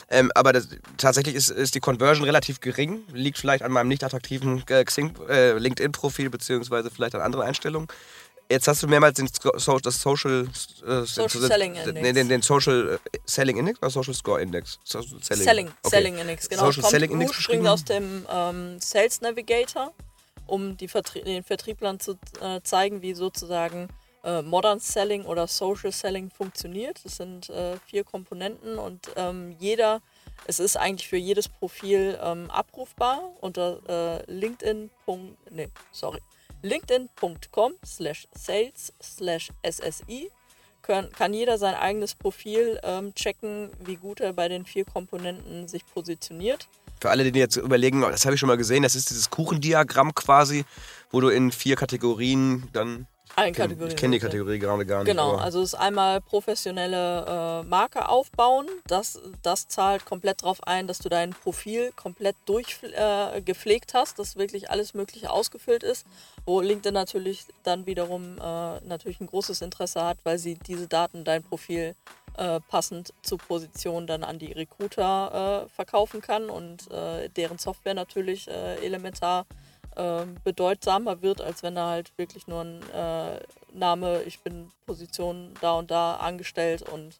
Ähm, aber das, tatsächlich ist, ist, die Conversion relativ gering. Liegt vielleicht an meinem nicht attraktiven äh, äh, LinkedIn-Profil beziehungsweise vielleicht an anderen Einstellungen. Jetzt hast du mehrmals den, so, das Social, äh, Social den, Selling Index. Den, den, den, Social äh, Selling Index oder Social Score Index? Social Selling. Selling, okay. Selling Index, genau. Social Kommt Selling Index ursprünglich aus dem ähm, Sales Navigator um Vertrie den Vertrieblern zu äh, zeigen, wie sozusagen äh, Modern Selling oder Social Selling funktioniert. Das sind äh, vier Komponenten und ähm, jeder, es ist eigentlich für jedes Profil ähm, abrufbar unter äh, LinkedIn. Nee, sorry. LinkedIn.com slash sales slash SSI kann, kann jeder sein eigenes Profil ähm, checken, wie gut er bei den vier Komponenten sich positioniert. Für alle, die jetzt überlegen, das habe ich schon mal gesehen, das ist dieses Kuchendiagramm quasi, wo du in vier Kategorien dann allen Kategorien. Ich kenne die Kategorie gerade gar nicht. Genau, also es ist einmal professionelle äh, Marke aufbauen. Das, das zahlt komplett darauf ein, dass du dein Profil komplett durchgepflegt äh, hast, dass wirklich alles Mögliche ausgefüllt ist. Wo LinkedIn natürlich dann wiederum äh, natürlich ein großes Interesse hat, weil sie diese Daten, dein Profil äh, passend zur Position dann an die Recruiter äh, verkaufen kann und äh, deren Software natürlich elementar äh, bedeutsamer wird, als wenn da halt wirklich nur ein äh, Name, ich bin Position da und da angestellt und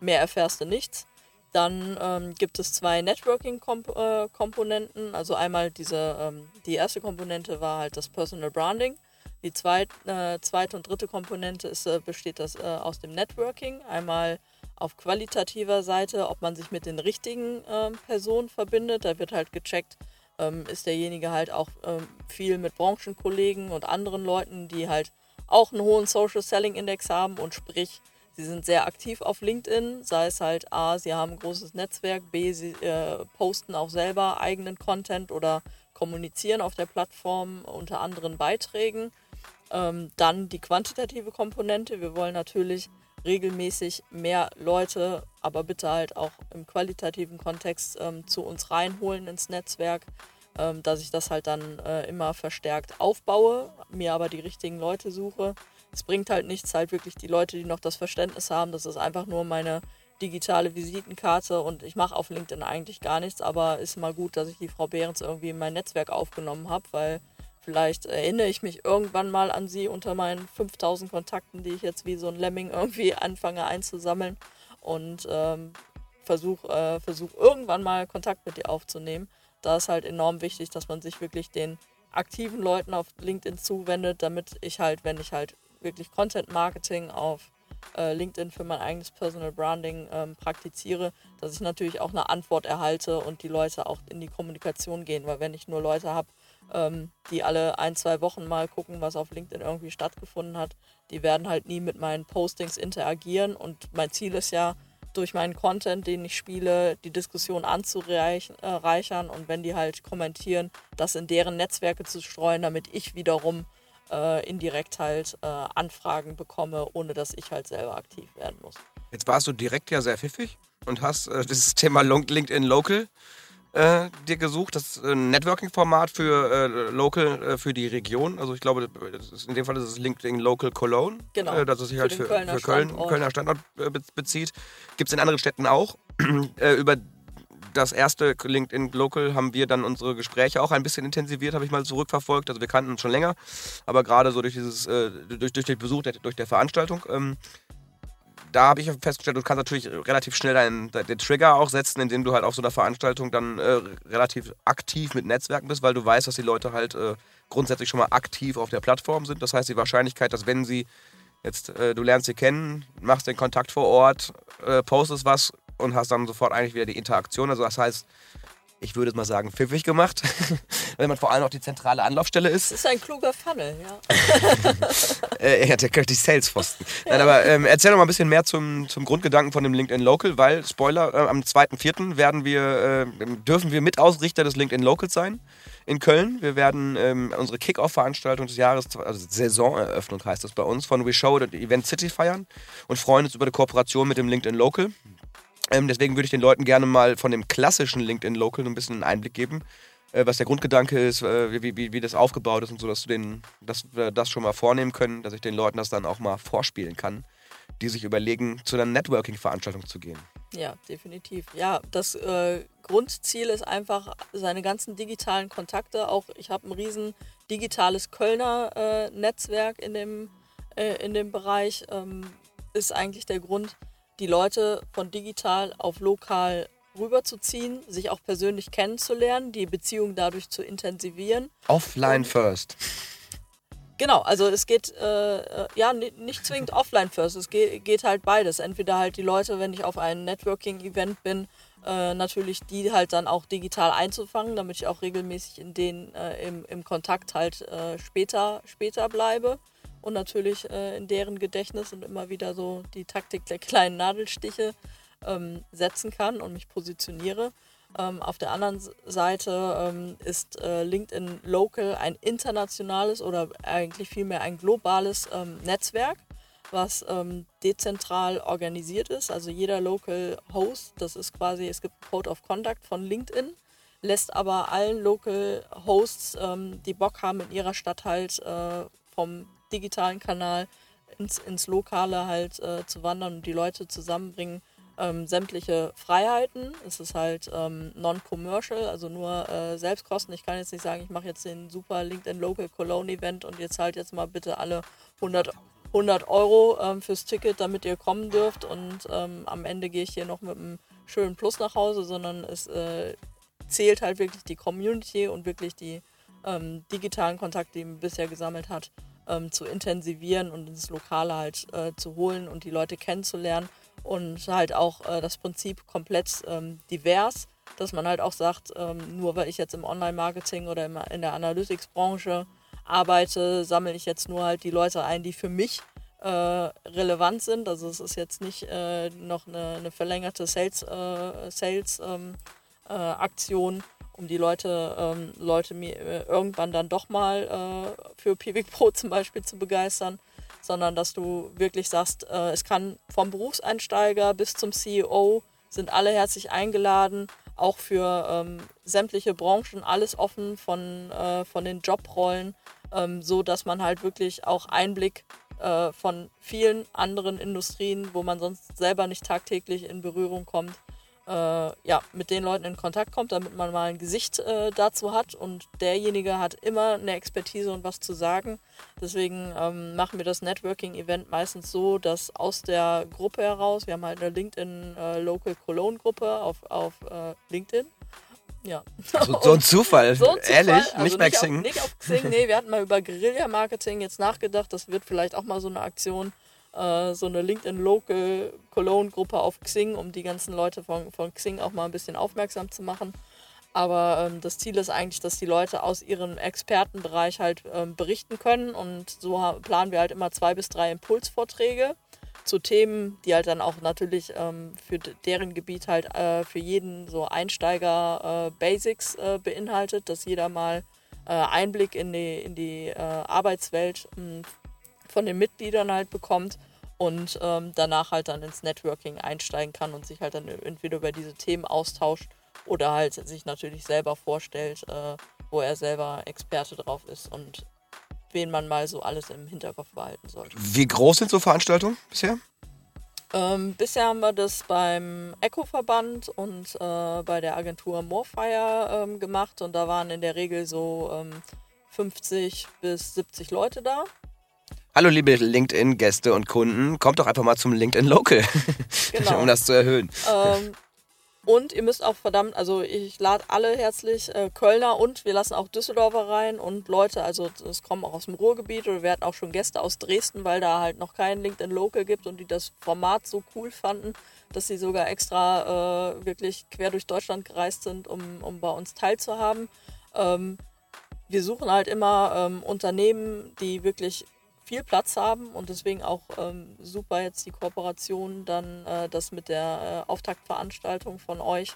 mehr erfährst du nichts. Dann ähm, gibt es zwei Networking-Komponenten. also einmal diese, ähm, die erste Komponente war halt das Personal Branding. Die zweit, äh, zweite und dritte Komponente ist, äh, besteht das äh, aus dem Networking. Einmal auf qualitativer Seite, ob man sich mit den richtigen ähm, Personen verbindet. Da wird halt gecheckt, ähm, ist derjenige halt auch ähm, viel mit Branchenkollegen und anderen Leuten, die halt auch einen hohen Social Selling Index haben und sprich sie sind sehr aktiv auf LinkedIn, sei es halt A, sie haben ein großes Netzwerk, B, sie äh, posten auch selber eigenen Content oder kommunizieren auf der Plattform unter anderen Beiträgen. Ähm, dann die quantitative Komponente. Wir wollen natürlich regelmäßig mehr Leute, aber bitte halt auch im qualitativen Kontext ähm, zu uns reinholen ins Netzwerk, ähm, dass ich das halt dann äh, immer verstärkt aufbaue, mir aber die richtigen Leute suche. Es bringt halt nichts, halt wirklich die Leute, die noch das Verständnis haben, das ist einfach nur meine digitale Visitenkarte und ich mache auf LinkedIn eigentlich gar nichts, aber ist mal gut, dass ich die Frau Behrens irgendwie in mein Netzwerk aufgenommen habe, weil Vielleicht erinnere ich mich irgendwann mal an sie unter meinen 5000 Kontakten, die ich jetzt wie so ein Lemming irgendwie anfange einzusammeln und ähm, versuche äh, versuch irgendwann mal Kontakt mit ihr aufzunehmen. Da ist halt enorm wichtig, dass man sich wirklich den aktiven Leuten auf LinkedIn zuwendet, damit ich halt, wenn ich halt wirklich Content Marketing auf äh, LinkedIn für mein eigenes Personal Branding ähm, praktiziere, dass ich natürlich auch eine Antwort erhalte und die Leute auch in die Kommunikation gehen. Weil wenn ich nur Leute habe, ähm, die alle ein, zwei Wochen mal gucken, was auf LinkedIn irgendwie stattgefunden hat. Die werden halt nie mit meinen Postings interagieren und mein Ziel ist ja, durch meinen Content, den ich spiele, die Diskussion anzureichern und wenn die halt kommentieren, das in deren Netzwerke zu streuen, damit ich wiederum äh, indirekt halt äh, Anfragen bekomme, ohne dass ich halt selber aktiv werden muss. Jetzt warst du direkt ja sehr pfiffig und hast äh, das Thema LinkedIn Local äh, dir gesucht. Das ist ein Networking-Format für äh, Local, äh, für die Region. Also ich glaube, in dem Fall ist es LinkedIn Local Cologne. Genau. Äh, dass es sich halt für, Kölner, für Köln, Standort. Kölner Standort äh, bezieht. Gibt es in anderen Städten auch. Über das erste LinkedIn Local haben wir dann unsere Gespräche auch ein bisschen intensiviert, habe ich mal zurückverfolgt. Also wir kannten uns schon länger, aber gerade so durch dieses, durch, durch den Besuch, der, durch der Veranstaltung. Ähm, da habe ich festgestellt, du kannst natürlich relativ schnell deinen, den Trigger auch setzen, indem du halt auf so einer Veranstaltung dann äh, relativ aktiv mit Netzwerken bist, weil du weißt, dass die Leute halt äh, grundsätzlich schon mal aktiv auf der Plattform sind. Das heißt, die Wahrscheinlichkeit, dass wenn sie jetzt, äh, du lernst sie kennen, machst den Kontakt vor Ort, äh, postest was und hast dann sofort eigentlich wieder die Interaktion. Also das heißt, ich würde es mal sagen, pfiffig gemacht, wenn man vor allem auch die zentrale Anlaufstelle ist. Das ist ein kluger Funnel, ja. äh, ja, der könnte die Sales-Pfosten. Nein, aber ähm, erzähl noch mal ein bisschen mehr zum, zum Grundgedanken von dem LinkedIn Local, weil, Spoiler, äh, am 2.4. werden wir, äh, dürfen wir Mitausrichter des LinkedIn Locals sein in Köln. Wir werden ähm, unsere Kick-Off-Veranstaltung des Jahres, also Saisoneröffnung heißt das bei uns, von We Show Event City feiern und freuen uns über die Kooperation mit dem LinkedIn Local. Ähm, deswegen würde ich den Leuten gerne mal von dem klassischen LinkedIn Local ein bisschen einen Einblick geben, äh, was der Grundgedanke ist, äh, wie, wie, wie das aufgebaut ist und so, dass, du den, dass wir das schon mal vornehmen können, dass ich den Leuten das dann auch mal vorspielen kann, die sich überlegen, zu einer Networking-Veranstaltung zu gehen. Ja, definitiv. Ja, das äh, Grundziel ist einfach seine ganzen digitalen Kontakte. Auch ich habe ein riesen digitales Kölner äh, Netzwerk in dem, äh, in dem Bereich. Ähm, ist eigentlich der Grund, die Leute von digital auf lokal rüberzuziehen, sich auch persönlich kennenzulernen, die Beziehung dadurch zu intensivieren. Offline Und, first. Genau, also es geht äh, äh ja nicht zwingend offline first, es geht, geht, halt beides. Entweder halt die Leute, wenn ich auf einem Networking-Event bin, äh, natürlich die halt dann auch digital einzufangen, damit ich auch regelmäßig in den äh, im, im Kontakt halt äh, später, später bleibe und natürlich äh, in deren Gedächtnis und immer wieder so die Taktik der kleinen Nadelstiche ähm, setzen kann und mich positioniere. Ähm, auf der anderen Seite ähm, ist äh, LinkedIn Local ein internationales oder eigentlich vielmehr ein globales ähm, Netzwerk, was ähm, dezentral organisiert ist. Also jeder Local Host, das ist quasi, es gibt Code of Conduct von LinkedIn, lässt aber allen Local Hosts, ähm, die Bock haben, in ihrer Stadt halt äh, vom digitalen Kanal ins, ins Lokale halt äh, zu wandern und die Leute zusammenbringen. Ähm, sämtliche Freiheiten. Es ist halt ähm, non-commercial, also nur äh, Selbstkosten. Ich kann jetzt nicht sagen, ich mache jetzt den super LinkedIn Local Cologne Event und ihr zahlt jetzt mal bitte alle 100, 100 Euro ähm, fürs Ticket, damit ihr kommen dürft und ähm, am Ende gehe ich hier noch mit einem schönen Plus nach Hause, sondern es äh, zählt halt wirklich die Community und wirklich die ähm, digitalen Kontakte, die man bisher gesammelt hat ähm, zu intensivieren und ins Lokale halt äh, zu holen und die Leute kennenzulernen und halt auch äh, das Prinzip komplett ähm, divers, dass man halt auch sagt, ähm, nur weil ich jetzt im Online-Marketing oder in der Analytics-Branche arbeite, sammle ich jetzt nur halt die Leute ein, die für mich äh, relevant sind. Also es ist jetzt nicht äh, noch eine, eine verlängerte Sales, äh, Sales ähm, äh, Aktion, um die Leute, ähm, Leute mir äh, irgendwann dann doch mal für Pivik Pro zum Beispiel zu begeistern, sondern dass du wirklich sagst, es kann vom Berufseinsteiger bis zum CEO sind alle herzlich eingeladen, auch für ähm, sämtliche Branchen alles offen von, von den Jobrollen, ähm, so dass man halt wirklich auch Einblick äh, von vielen anderen Industrien, wo man sonst selber nicht tagtäglich in Berührung kommt, äh, ja, mit den Leuten in Kontakt kommt, damit man mal ein Gesicht äh, dazu hat. Und derjenige hat immer eine Expertise und was zu sagen. Deswegen ähm, machen wir das Networking-Event meistens so, dass aus der Gruppe heraus, wir haben halt eine LinkedIn äh, Local Cologne Gruppe auf, auf äh, LinkedIn. Ja. So, so ein Zufall. So ein Zufall. Ehrlich? Also nicht bei nicht Xing? Auf, nicht auf Xing, nee, wir hatten mal über Guerilla-Marketing jetzt nachgedacht. Das wird vielleicht auch mal so eine Aktion, äh, so eine LinkedIn Local Cologne-Gruppe auf Xing, um die ganzen Leute von, von Xing auch mal ein bisschen aufmerksam zu machen. Aber ähm, das Ziel ist eigentlich, dass die Leute aus ihrem Expertenbereich halt ähm, berichten können. Und so planen wir halt immer zwei bis drei Impulsvorträge zu Themen, die halt dann auch natürlich ähm, für deren Gebiet halt äh, für jeden so Einsteiger äh, Basics äh, beinhaltet, dass jeder mal äh, Einblick in die, in die äh, Arbeitswelt mh, von den Mitgliedern halt bekommt und ähm, danach halt dann ins Networking einsteigen kann und sich halt dann entweder über diese Themen austauscht oder halt sich natürlich selber vorstellt, äh, wo er selber Experte drauf ist und wen man mal so alles im Hinterkopf behalten sollte. Wie groß sind so Veranstaltungen bisher? Ähm, bisher haben wir das beim Eco-Verband und äh, bei der Agentur Morefire ähm, gemacht und da waren in der Regel so ähm, 50 bis 70 Leute da. Hallo liebe LinkedIn-Gäste und Kunden, kommt doch einfach mal zum LinkedIn Local, Genau. um das zu erhöhen. Ähm, und ihr müsst auch verdammt, also ich lade alle herzlich äh, Kölner und wir lassen auch Düsseldorfer rein und Leute, also es kommen auch aus dem Ruhrgebiet oder wir hatten auch schon Gäste aus Dresden, weil da halt noch kein LinkedIn Local gibt und die das Format so cool fanden, dass sie sogar extra äh, wirklich quer durch Deutschland gereist sind, um, um bei uns teilzuhaben. Ähm, wir suchen halt immer ähm, Unternehmen, die wirklich viel Platz haben und deswegen auch ähm, super jetzt die Kooperation dann äh, das mit der äh, Auftaktveranstaltung von euch.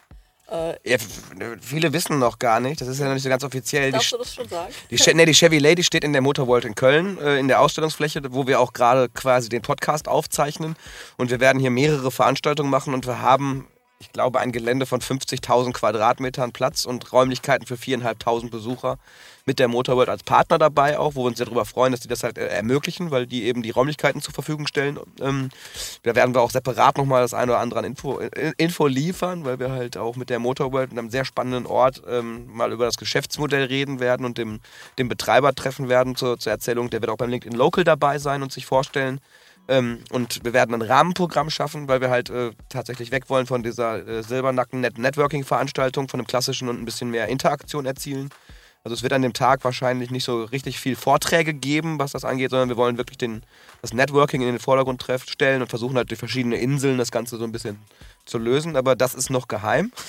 Äh, Ja, f- viele wissen noch gar nicht, das ist ja noch nicht so ganz offiziell. Die, darfst du das schon sagen? die, Che- nee, die Chevy Lady steht in der Motorworld in Köln, äh, in der Ausstellungsfläche, wo wir auch gerade quasi den Podcast aufzeichnen. Und wir werden hier mehrere Veranstaltungen machen und wir haben, ich glaube, ein Gelände von 50.000 Quadratmetern Platz und Räumlichkeiten für 4.500 Besucher mit der Motorworld als Partner dabei auch, wo wir uns sehr darüber freuen, dass die das halt äh, ermöglichen, weil die eben die Räumlichkeiten zur Verfügung stellen. Ähm, da werden wir auch separat nochmal das eine oder andere an Info, äh, Info liefern, weil wir halt auch mit der Motorworld in einem sehr spannenden Ort ähm, mal über das Geschäftsmodell reden werden und dem, dem Betreiber treffen werden zur, zur Erzählung. Der wird auch beim LinkedIn Local dabei sein und sich vorstellen. Ähm, und wir werden ein Rahmenprogramm schaffen, weil wir halt äh, tatsächlich weg wollen von dieser äh, silbernacken Net Networking-Veranstaltung, von dem klassischen und ein bisschen mehr Interaktion erzielen. Also es wird an dem Tag wahrscheinlich nicht so richtig viel Vorträge geben, was das angeht, sondern wir wollen wirklich den, das Networking in den Vordergrund stellen und versuchen halt durch verschiedene Inseln das Ganze so ein bisschen zu lösen. Aber das ist noch geheim.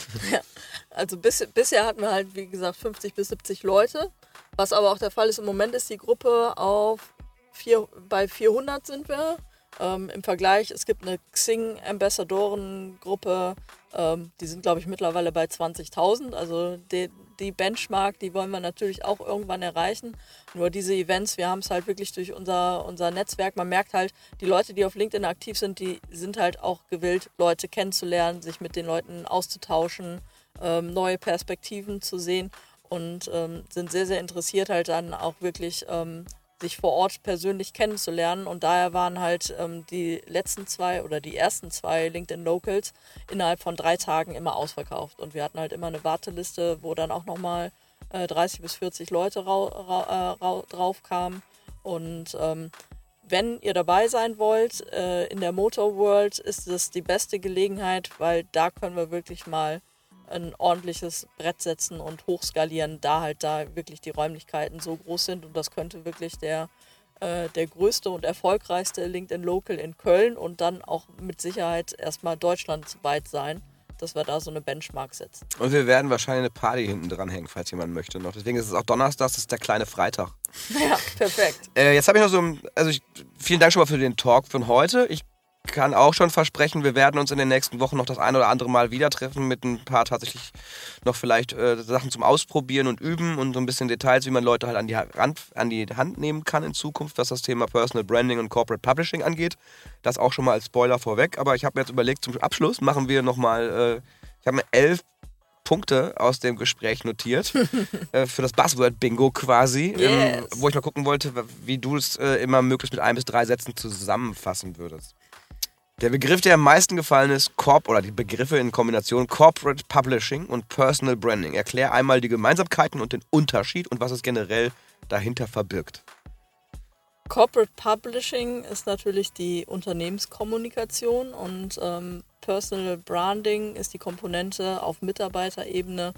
Also bis, bisher hatten wir halt, wie gesagt, 50 bis 70 Leute. Was aber auch der Fall ist, im Moment ist die Gruppe auf vier, bei 400 sind wir. Ähm, Im Vergleich, es gibt eine Xing-Ambassadorengruppe, ähm, die sind, glaube ich, mittlerweile bei 20.000. Also die, die Benchmark, die wollen wir natürlich auch irgendwann erreichen. Nur diese Events, wir haben es halt wirklich durch unser, unser Netzwerk. Man merkt halt, die Leute, die auf LinkedIn aktiv sind, die sind halt auch gewillt, Leute kennenzulernen, sich mit den Leuten auszutauschen, ähm, neue Perspektiven zu sehen und ähm, sind sehr, sehr interessiert, halt dann auch wirklich ähm, sich vor Ort persönlich kennenzulernen. Und daher waren halt ähm, die letzten zwei oder die ersten zwei LinkedIn Locals innerhalb von drei Tagen immer ausverkauft. Und wir hatten halt immer eine Warteliste, wo dann auch nochmal äh, 30 bis 40 Leute rau, rau, äh, rau, drauf kamen. Und ähm, wenn ihr dabei sein wollt äh, in der Motor World, ist es die beste Gelegenheit, weil da können wir wirklich mal ein ordentliches Brett setzen und hochskalieren, da halt da wirklich die Räumlichkeiten so groß sind und das könnte wirklich der, äh, der größte und erfolgreichste LinkedIn Local in Köln und dann auch mit Sicherheit erstmal deutschlandweit sein, dass wir da so eine Benchmark setzen. Und wir werden wahrscheinlich eine Party hinten dran hängen, falls jemand möchte noch. Deswegen ist es auch Donnerstag, das ist der kleine Freitag. Ja, perfekt. Äh, jetzt habe ich noch so, ein- also ich, vielen Dank schon mal für den Talk von heute. Ich kann auch schon versprechen, wir werden uns in den nächsten Wochen noch das ein oder andere Mal wieder treffen mit ein paar tatsächlich noch vielleicht äh, Sachen zum Ausprobieren und Üben und so ein bisschen Details, wie man Leute halt an die, Hand, an die Hand nehmen kann in Zukunft, was das Thema Personal Branding und Corporate Publishing angeht. Das auch schon mal als Spoiler vorweg. Aber ich habe mir jetzt überlegt, zum Abschluss machen wir nochmal, äh, ich habe mir elf Punkte aus dem Gespräch notiert äh, für das Buzzword-Bingo quasi, Yes. ähm, wo ich mal gucken wollte, wie du es äh, immer möglichst mit ein bis drei Sätzen zusammenfassen würdest. Der Begriff, der am meisten gefallen ist, Corp oder die Begriffe in Kombination Corporate Publishing und Personal Branding. Erklär einmal die Gemeinsamkeiten und den Unterschied und was es generell dahinter verbirgt. Corporate Publishing ist natürlich die Unternehmenskommunikation und ähm, Personal Branding ist die Komponente auf Mitarbeiterebene,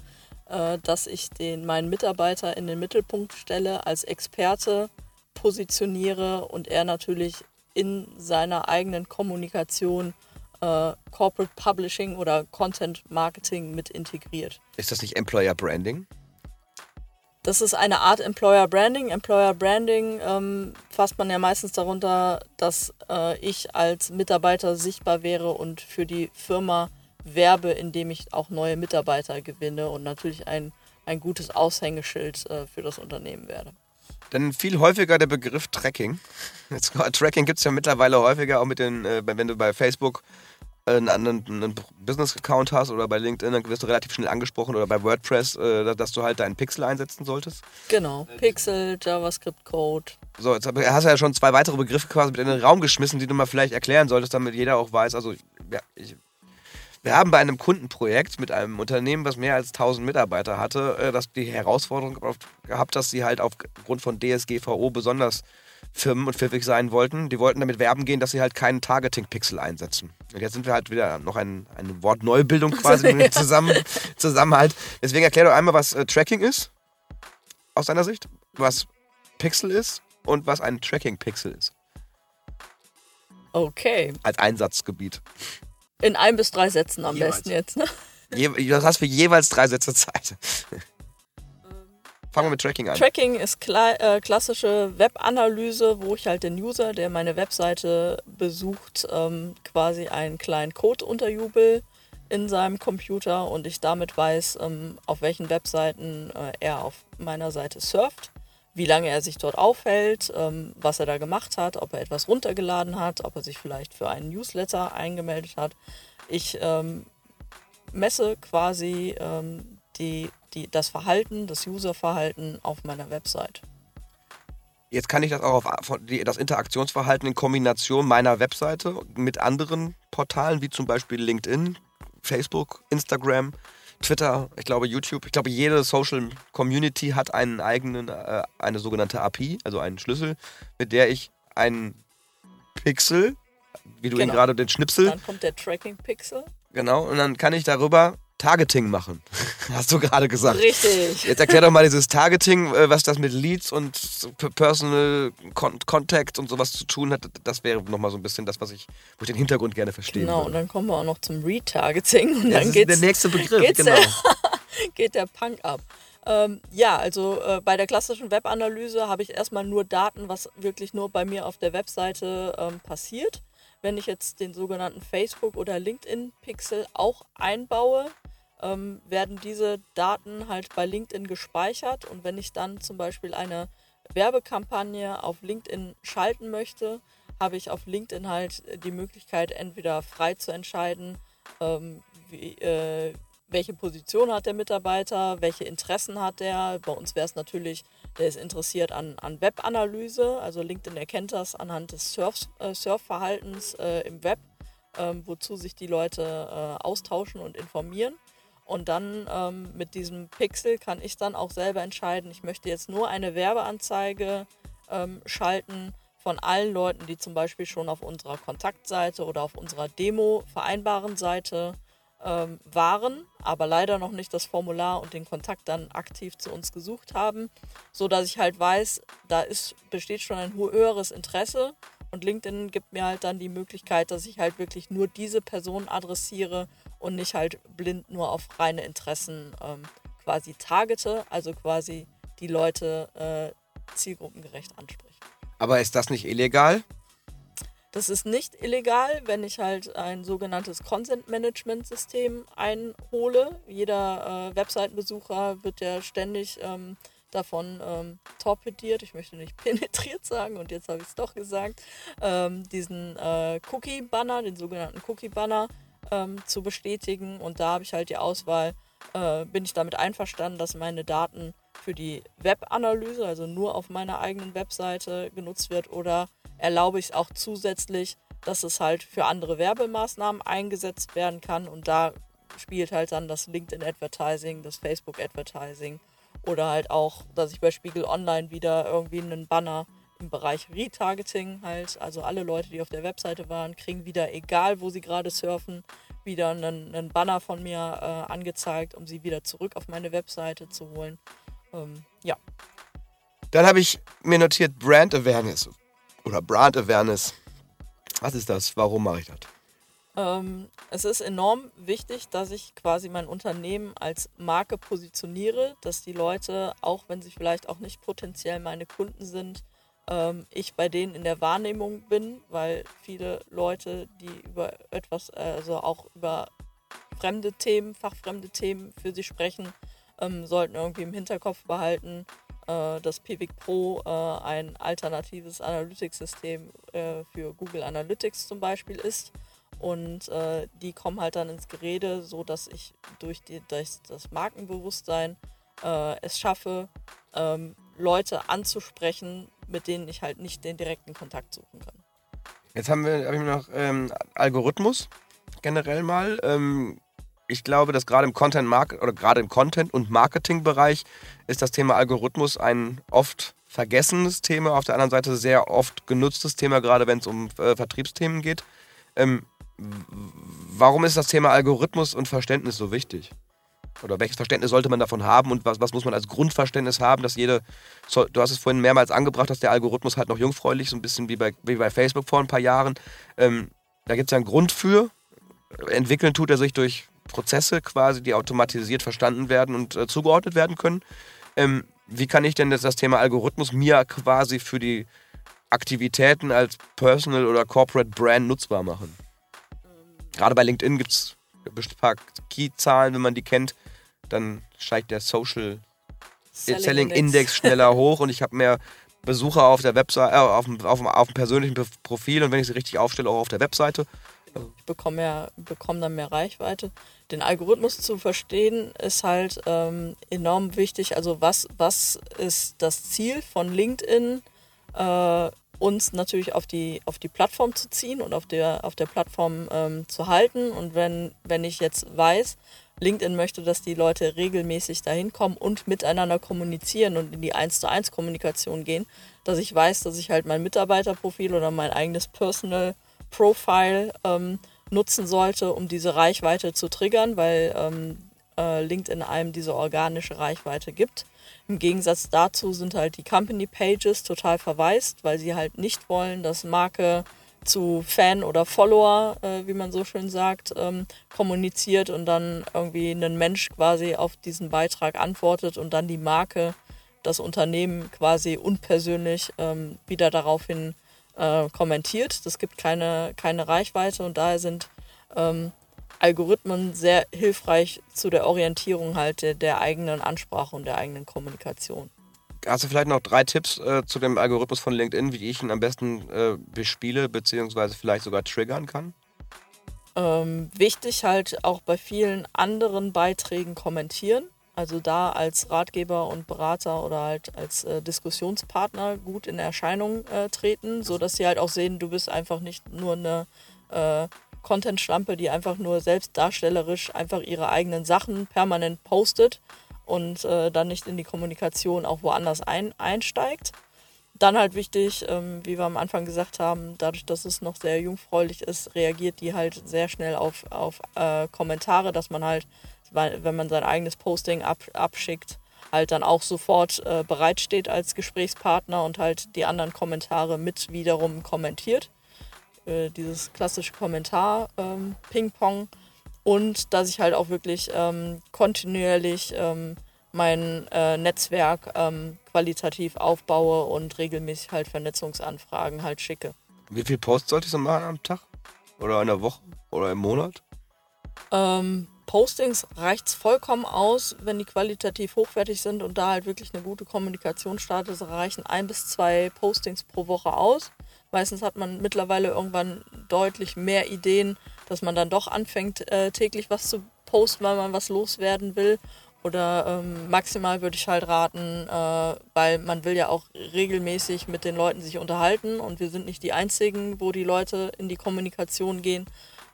äh, dass ich den, meinen Mitarbeiter in den Mittelpunkt stelle, als Experte positioniere und er natürlich in seiner eigenen Kommunikation äh, Corporate Publishing oder Content Marketing mit integriert. Ist das nicht Employer Branding? Das ist eine Art Employer Branding. Employer Branding ähm, fasst man ja meistens darunter, dass äh, ich als Mitarbeiter sichtbar wäre und für die Firma werbe, indem ich auch neue Mitarbeiter gewinne und natürlich ein, ein gutes Aushängeschild äh, für das Unternehmen werde. Dann viel häufiger der Begriff Tracking. Jetzt, Tracking gibt es ja mittlerweile häufiger, auch mit den, äh, wenn du bei Facebook einen, einen, einen Business-Account hast oder bei LinkedIn, dann wirst du relativ schnell angesprochen oder bei WordPress, äh, dass du halt deinen Pixel einsetzen solltest. Genau. Pixel, JavaScript Code. So, jetzt hast du ja schon zwei weitere Begriffe quasi mit in den Raum geschmissen, die du mal vielleicht erklären solltest, damit jeder auch weiß. Also, ja, ich, wir haben bei einem Kundenprojekt mit einem Unternehmen, was mehr als 1000 Mitarbeiter hatte, äh, dass die Herausforderung gehabt, dass sie halt aufgrund von DSGVO besonders firmen und pfiffig sein wollten. Die wollten damit werben gehen, dass sie halt keinen Targeting-Pixel einsetzen. Und jetzt sind wir halt wieder noch ein, eine Wortneubildung quasi mit zusammen, Zusammenhalt. Deswegen erklär doch einmal, was äh, Tracking ist, aus deiner Sicht, was Pixel ist und was ein Tracking-Pixel ist, Okay. als Einsatzgebiet. In ein bis drei Sätzen am Jeweils. besten jetzt. Ne? Je, du hast für jeweils drei Sätze Zeit. Fangen wir mit Tracking an. Tracking ist kla äh, klassische Webanalyse, wo ich halt den User, der meine Webseite besucht, ähm, quasi einen kleinen Code unterjubel in seinem Computer und ich damit weiß, ähm, auf welchen Webseiten äh, er auf meiner Seite surft, wie lange er sich dort aufhält, ähm, was er da gemacht hat, ob er etwas runtergeladen hat, ob er sich vielleicht für einen Newsletter eingemeldet hat. Ich ähm, messe quasi ähm, die, die, das Verhalten, das Userverhalten auf meiner Website. Jetzt kann ich das auch auf das Interaktionsverhalten in Kombination meiner Webseite mit anderen Portalen, wie zum Beispiel LinkedIn, Facebook, Instagram, Twitter, ich glaube YouTube. Ich glaube, jede Social Community hat einen eigenen, äh, eine sogenannte API, also einen Schlüssel, mit der ich einen Pixel, wie du ihn Genau. gerade den Schnipsel, Dann kommt der Tracking Pixel. genau, und dann kann ich darüber Targeting machen. Hast du gerade gesagt. Richtig. Jetzt erklär doch mal dieses Targeting, äh, was das mit Leads und Personal Con Contact und sowas zu tun hat. Das wäre nochmal so ein bisschen das, was ich, wo ich den Hintergrund gerne verstehen Genau, und würde. dann kommen wir auch noch zum Retargeting und das dann ist der nächste Begriff, geht's genau. der, geht der Punk ab. Ähm, ja, also äh, bei der klassischen Webanalyse habe ich erstmal nur Daten, was wirklich nur bei mir auf der Webseite ähm, passiert. Wenn ich jetzt den sogenannten Facebook- oder LinkedIn-Pixel auch einbaue, ähm, werden diese Daten halt bei LinkedIn gespeichert und wenn ich dann zum Beispiel eine Werbekampagne auf LinkedIn schalten möchte, habe ich auf LinkedIn halt die Möglichkeit, entweder frei zu entscheiden, ähm, wie, äh, welche Position hat der Mitarbeiter, welche Interessen hat der. Bei uns wäre es natürlich, der ist interessiert an, an Webanalyse. Also LinkedIn erkennt das anhand des Surf, äh, Surfverhaltens äh, im Web, ähm, wozu sich die Leute äh, austauschen und informieren. Und dann ähm, mit diesem Pixel kann ich dann auch selber entscheiden, ich möchte jetzt nur eine Werbeanzeige ähm, schalten von allen Leuten, die zum Beispiel schon auf unserer Kontaktseite oder auf unserer Demo vereinbaren Seite ähm, waren, aber leider noch nicht das Formular und den Kontakt dann aktiv zu uns gesucht haben, so dass ich halt weiß, da ist, besteht schon ein höheres Interesse Und LinkedIn gibt mir halt dann die Möglichkeit, dass ich halt wirklich nur diese Person adressiere und nicht halt blind nur auf reine Interessen ähm, quasi targete, also quasi die Leute äh, zielgruppengerecht anspreche. Aber ist das nicht illegal? Das ist nicht illegal, wenn ich halt ein sogenanntes Consent Management System einhole. Jeder äh, Webseitenbesucher wird ja ständig ähm, davon ähm, torpediert, ich möchte nicht penetriert sagen und jetzt habe ich es doch gesagt, ähm, diesen äh, Cookie-Banner, den sogenannten Cookie-Banner ähm, zu bestätigen. Und da habe ich halt die Auswahl, äh, bin ich damit einverstanden, dass meine Daten für die Webanalyse, also nur auf meiner eigenen Webseite genutzt wird oder erlaube ich es auch zusätzlich, dass es halt für andere Werbemaßnahmen eingesetzt werden kann und da spielt halt dann das LinkedIn Advertising, das Facebook Advertising oder halt auch, dass ich bei Spiegel Online wieder irgendwie einen Banner im Bereich Retargeting halt, also alle Leute, die auf der Webseite waren, kriegen wieder, egal wo sie gerade surfen, wieder einen, einen Banner von mir äh, angezeigt, um sie wieder zurück auf meine Webseite zu holen. Ähm, ja. Dann habe ich mir notiert Brand Awareness oder Brand Awareness. Was ist das? Warum mache ich das? Ähm, es ist enorm wichtig, dass ich quasi mein Unternehmen als Marke positioniere, dass die Leute, auch wenn sie vielleicht auch nicht potenziell meine Kunden sind, ähm, ich bei denen in der Wahrnehmung bin, weil viele Leute, die über etwas, also auch über fremde Themen, fachfremde Themen für sie sprechen, ähm, sollten irgendwie im Hinterkopf behalten, äh, dass Pivik Pro äh, ein alternatives Analytics-System äh, für Google Analytics zum Beispiel ist. Und äh, die kommen halt dann ins Gerede, so dass ich durch, die, durch das Markenbewusstsein äh, es schaffe, ähm, Leute anzusprechen, mit denen ich halt nicht den direkten Kontakt suchen kann. Jetzt haben wir, hab noch ähm, Algorithmus generell mal. Ähm, ich glaube, dass gerade im Content Market oder gerade im Content und Marketing Bereich ist das Thema Algorithmus ein oft vergessenes Thema, auf der anderen Seite sehr oft genutztes Thema, gerade wenn es um äh, Vertriebsthemen geht. Ähm, warum ist das Thema Algorithmus und Verständnis so wichtig? Oder welches Verständnis sollte man davon haben und was, was muss man als Grundverständnis haben, dass jede, du hast es vorhin mehrmals angebracht, dass der Algorithmus halt noch jungfräulich, so ein bisschen wie bei, wie bei Facebook vor ein paar Jahren, ähm, da gibt es ja einen Grund für. Entwickeln tut er sich durch Prozesse quasi, die automatisiert verstanden werden und äh, zugeordnet werden können. Ähm, wie kann ich denn das, das Thema Algorithmus mir quasi für die Aktivitäten als Personal oder Corporate Brand nutzbar machen? Gerade bei LinkedIn gibt es ein paar Key-Zahlen, wenn man die kennt, dann steigt der Social Selling, Selling Index. Index schneller hoch und ich habe mehr Besucher auf der Webseite, äh, auf, dem, auf, dem, auf dem persönlichen Profil und wenn ich sie richtig aufstelle, auch auf der Webseite. Ich bekomme, ja, bekomme dann mehr Reichweite. Den Algorithmus zu verstehen ist halt ähm, enorm wichtig. Also was, was ist das Ziel von LinkedIn? Äh, uns natürlich auf die, auf die Plattform zu ziehen und auf der, auf der Plattform ähm, zu halten. Und wenn, wenn ich jetzt weiß, LinkedIn möchte, dass die Leute regelmäßig dahin kommen und miteinander kommunizieren und in die 1 zu 1 Kommunikation gehen, dass ich weiß, dass ich halt mein Mitarbeiterprofil oder mein eigenes Personal Profile ähm, nutzen sollte, um diese Reichweite zu triggern, weil ähm, äh, LinkedIn einem diese organische Reichweite gibt. Im Gegensatz dazu sind halt die Company Pages total verwaist, weil sie halt nicht wollen, dass Marke zu Fan oder Follower, äh, wie man so schön sagt, ähm, kommuniziert und dann irgendwie ein Mensch quasi auf diesen Beitrag antwortet und dann die Marke, das Unternehmen quasi unpersönlich ähm, wieder daraufhin äh, kommentiert. Das gibt keine, keine Reichweite und daher sind ähm, Algorithmen sehr hilfreich zu der Orientierung halt der, der, eigenen Ansprache und der eigenen Kommunikation. Hast du vielleicht noch drei Tipps äh, zu dem Algorithmus von LinkedIn, wie ich ihn am besten äh, bespiele, beziehungsweise vielleicht sogar triggern kann? Ähm, wichtig halt auch bei vielen anderen Beiträgen kommentieren. Also da als Ratgeber und Berater oder halt als äh, Diskussionspartner gut in Erscheinung äh, treten, sodass sie halt auch sehen, du bist einfach nicht nur eine äh, Content-Schlampe, die einfach nur selbstdarstellerisch einfach ihre eigenen Sachen permanent postet und äh, dann nicht in die Kommunikation auch woanders ein, einsteigt. Dann halt wichtig, ähm, wie wir am Anfang gesagt haben, dadurch, dass es noch sehr jungfräulich ist, reagiert die halt sehr schnell auf, auf äh, Kommentare, dass man halt, wenn man sein eigenes Posting ab, abschickt, halt dann auch sofort äh, bereitsteht als Gesprächspartner und halt die anderen Kommentare mit wiederum kommentiert. Äh, dieses klassische Kommentar-Ping-Pong. Ähm, und dass ich halt auch wirklich ähm, kontinuierlich ähm, mein äh, Netzwerk ähm, qualitativ aufbaue und regelmäßig halt Vernetzungsanfragen halt schicke. Wie viele Posts sollte ich so machen am Tag? Oder in der Woche? Oder im Monat? Ähm, Postings reicht es vollkommen aus, wenn die qualitativ hochwertig sind und da halt wirklich eine gute Kommunikation startet. Es reichen ein bis zwei Postings pro Woche aus. Meistens hat man mittlerweile irgendwann deutlich mehr Ideen, dass man dann doch anfängt, äh, täglich was zu posten, weil man was loswerden will. Oder ähm, maximal würde ich halt raten, äh, weil man will ja auch regelmäßig mit den Leuten sich unterhalten und wir sind nicht die Einzigen, wo die Leute in die Kommunikation gehen,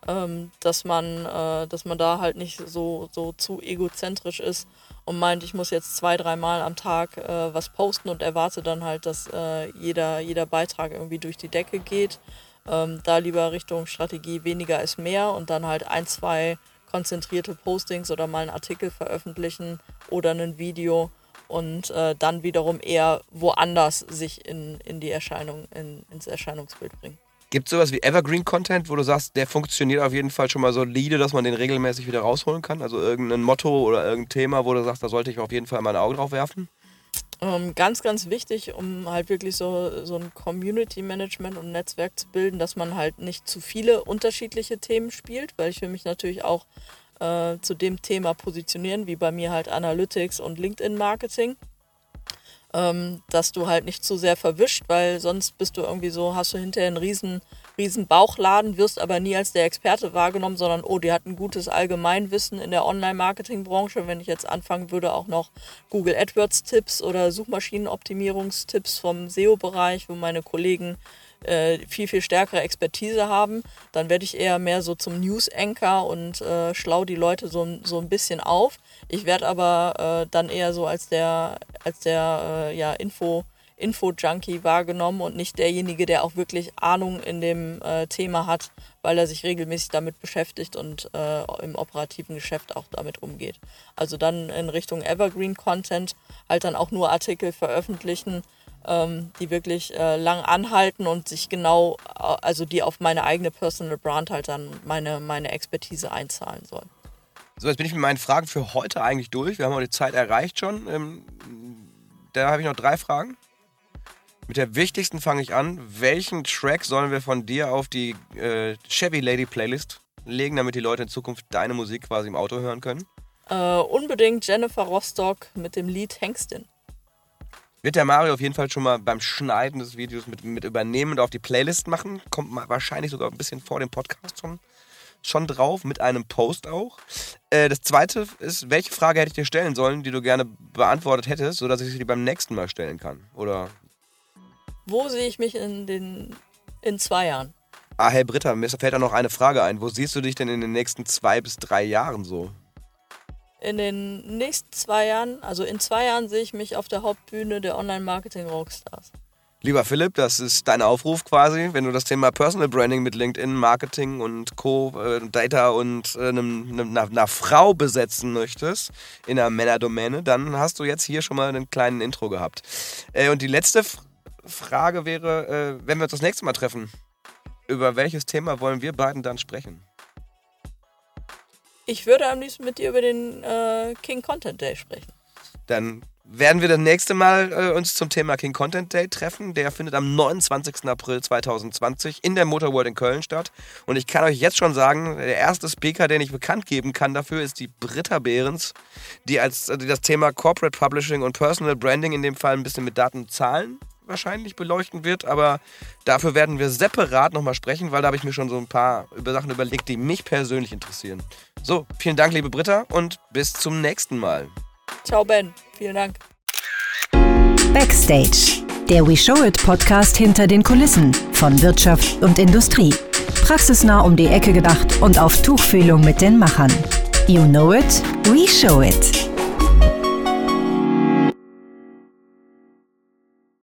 ähm, dass man, äh, dass man da halt nicht so, so zu egozentrisch ist und meint, ich muss jetzt zwei, dreimal am Tag äh, was posten und erwarte dann halt, dass äh, jeder, jeder Beitrag irgendwie durch die Decke geht. Ähm, da lieber Richtung Strategie weniger ist mehr und dann halt ein, zwei konzentrierte Postings oder mal einen Artikel veröffentlichen oder ein Video und äh, dann wiederum eher woanders sich in, in die Erscheinung, in, ins Erscheinungsbild bringen. Gibt es sowas wie Evergreen Content, wo du sagst, der funktioniert auf jeden Fall schon mal solide, dass man den regelmäßig wieder rausholen kann? Also irgendein Motto oder irgendein Thema, wo du sagst, da sollte ich auf jeden Fall mal ein Auge drauf werfen? Ähm, ganz, ganz wichtig, um halt wirklich so, so ein Community Management und Netzwerk zu bilden, dass man halt nicht zu viele unterschiedliche Themen spielt, weil ich will mich natürlich auch äh, zu dem Thema positionieren, wie bei mir halt Analytics und LinkedIn Marketing. Ähm, dass du halt nicht zu sehr verwischt, weil sonst bist du irgendwie so, hast du hinterher einen riesen riesen Bauchladen, wirst aber nie als der Experte wahrgenommen, sondern oh, die hat ein gutes Allgemeinwissen in der Online-Marketing-Branche. Wenn ich jetzt anfangen würde, auch noch Google AdWords-Tipps oder Suchmaschinenoptimierungstipps vom SEO-Bereich, wo meine Kollegen äh, viel, viel stärkere Expertise haben, dann werde ich eher mehr so zum News-Anchor und äh, schlau die Leute so, so ein bisschen auf. Ich werde aber äh, dann eher so als der, als der äh, ja, Info- Info-Junkie wahrgenommen und nicht derjenige, der auch wirklich Ahnung in dem äh, Thema hat, weil er sich regelmäßig damit beschäftigt und äh, im operativen Geschäft auch damit umgeht. Also dann in Richtung Evergreen Content halt dann auch nur Artikel veröffentlichen, ähm, die wirklich äh, lang anhalten und sich genau, äh, also die auf meine eigene Personal Brand halt dann meine, meine Expertise einzahlen sollen. So, jetzt bin ich mit meinen Fragen für heute eigentlich durch. Wir haben auch die Zeit erreicht schon. Ähm, da habe ich noch drei Fragen. Mit der wichtigsten fange ich an. Welchen Track sollen wir von dir auf die äh, Chevy Lady Playlist legen, damit die Leute in Zukunft deine Musik quasi im Auto hören können? Äh, unbedingt Jennifer Rostock mit dem Lied Hengstin. Wird der Mario auf jeden Fall schon mal beim Schneiden des Videos mit, mit übernehmen und auf die Playlist machen. Kommt wahrscheinlich sogar ein bisschen vor dem Podcast schon, schon drauf, mit einem Post auch. Äh, das zweite ist, welche Frage hätte ich dir stellen sollen, die du gerne beantwortet hättest, sodass ich sie beim nächsten Mal stellen kann? Oder wo sehe ich mich in, den, in zwei Jahren? Ah, Herr Britta, mir fällt da noch eine Frage ein. Wo siehst du dich denn in den nächsten zwei bis drei Jahren so? In den nächsten zwei Jahren, also in zwei Jahren sehe ich mich auf der Hauptbühne der Online-Marketing-Rockstars. Lieber Philipp, das ist dein Aufruf quasi, wenn du das Thema Personal Branding mit LinkedIn, Marketing und Co., äh, Data und äh, einer, einer Frau besetzen möchtest in einer Männerdomäne, dann hast du jetzt hier schon mal einen kleinen Intro gehabt. Äh, und die letzte Frage Frage wäre, wenn wir uns das nächste Mal treffen, über welches Thema wollen wir beiden dann sprechen? Ich würde am liebsten mit dir über den King Content Day sprechen. Dann werden wir das nächste Mal äh, uns zum Thema King Content Day treffen. Der findet am 29. April 2020 in der Motor World in Köln statt. Und ich kann euch jetzt schon sagen, der erste Speaker, den ich bekannt geben kann dafür, ist die Britta Behrens, die als die das Thema Corporate Publishing und Personal Branding in dem Fall ein bisschen mit Daten und Zahlen wahrscheinlich beleuchten wird, aber dafür werden wir separat nochmal sprechen, weil da habe ich mir schon so ein paar Sachen überlegt, die mich persönlich interessieren. So, vielen Dank, liebe Britta, und bis zum nächsten Mal. Ciao, Ben. Vielen Dank. Backstage, der We Show It Podcast hinter den Kulissen von Wirtschaft und Industrie. Praxisnah um die Ecke gedacht und auf Tuchfühlung mit den Machern. You know it, we show it.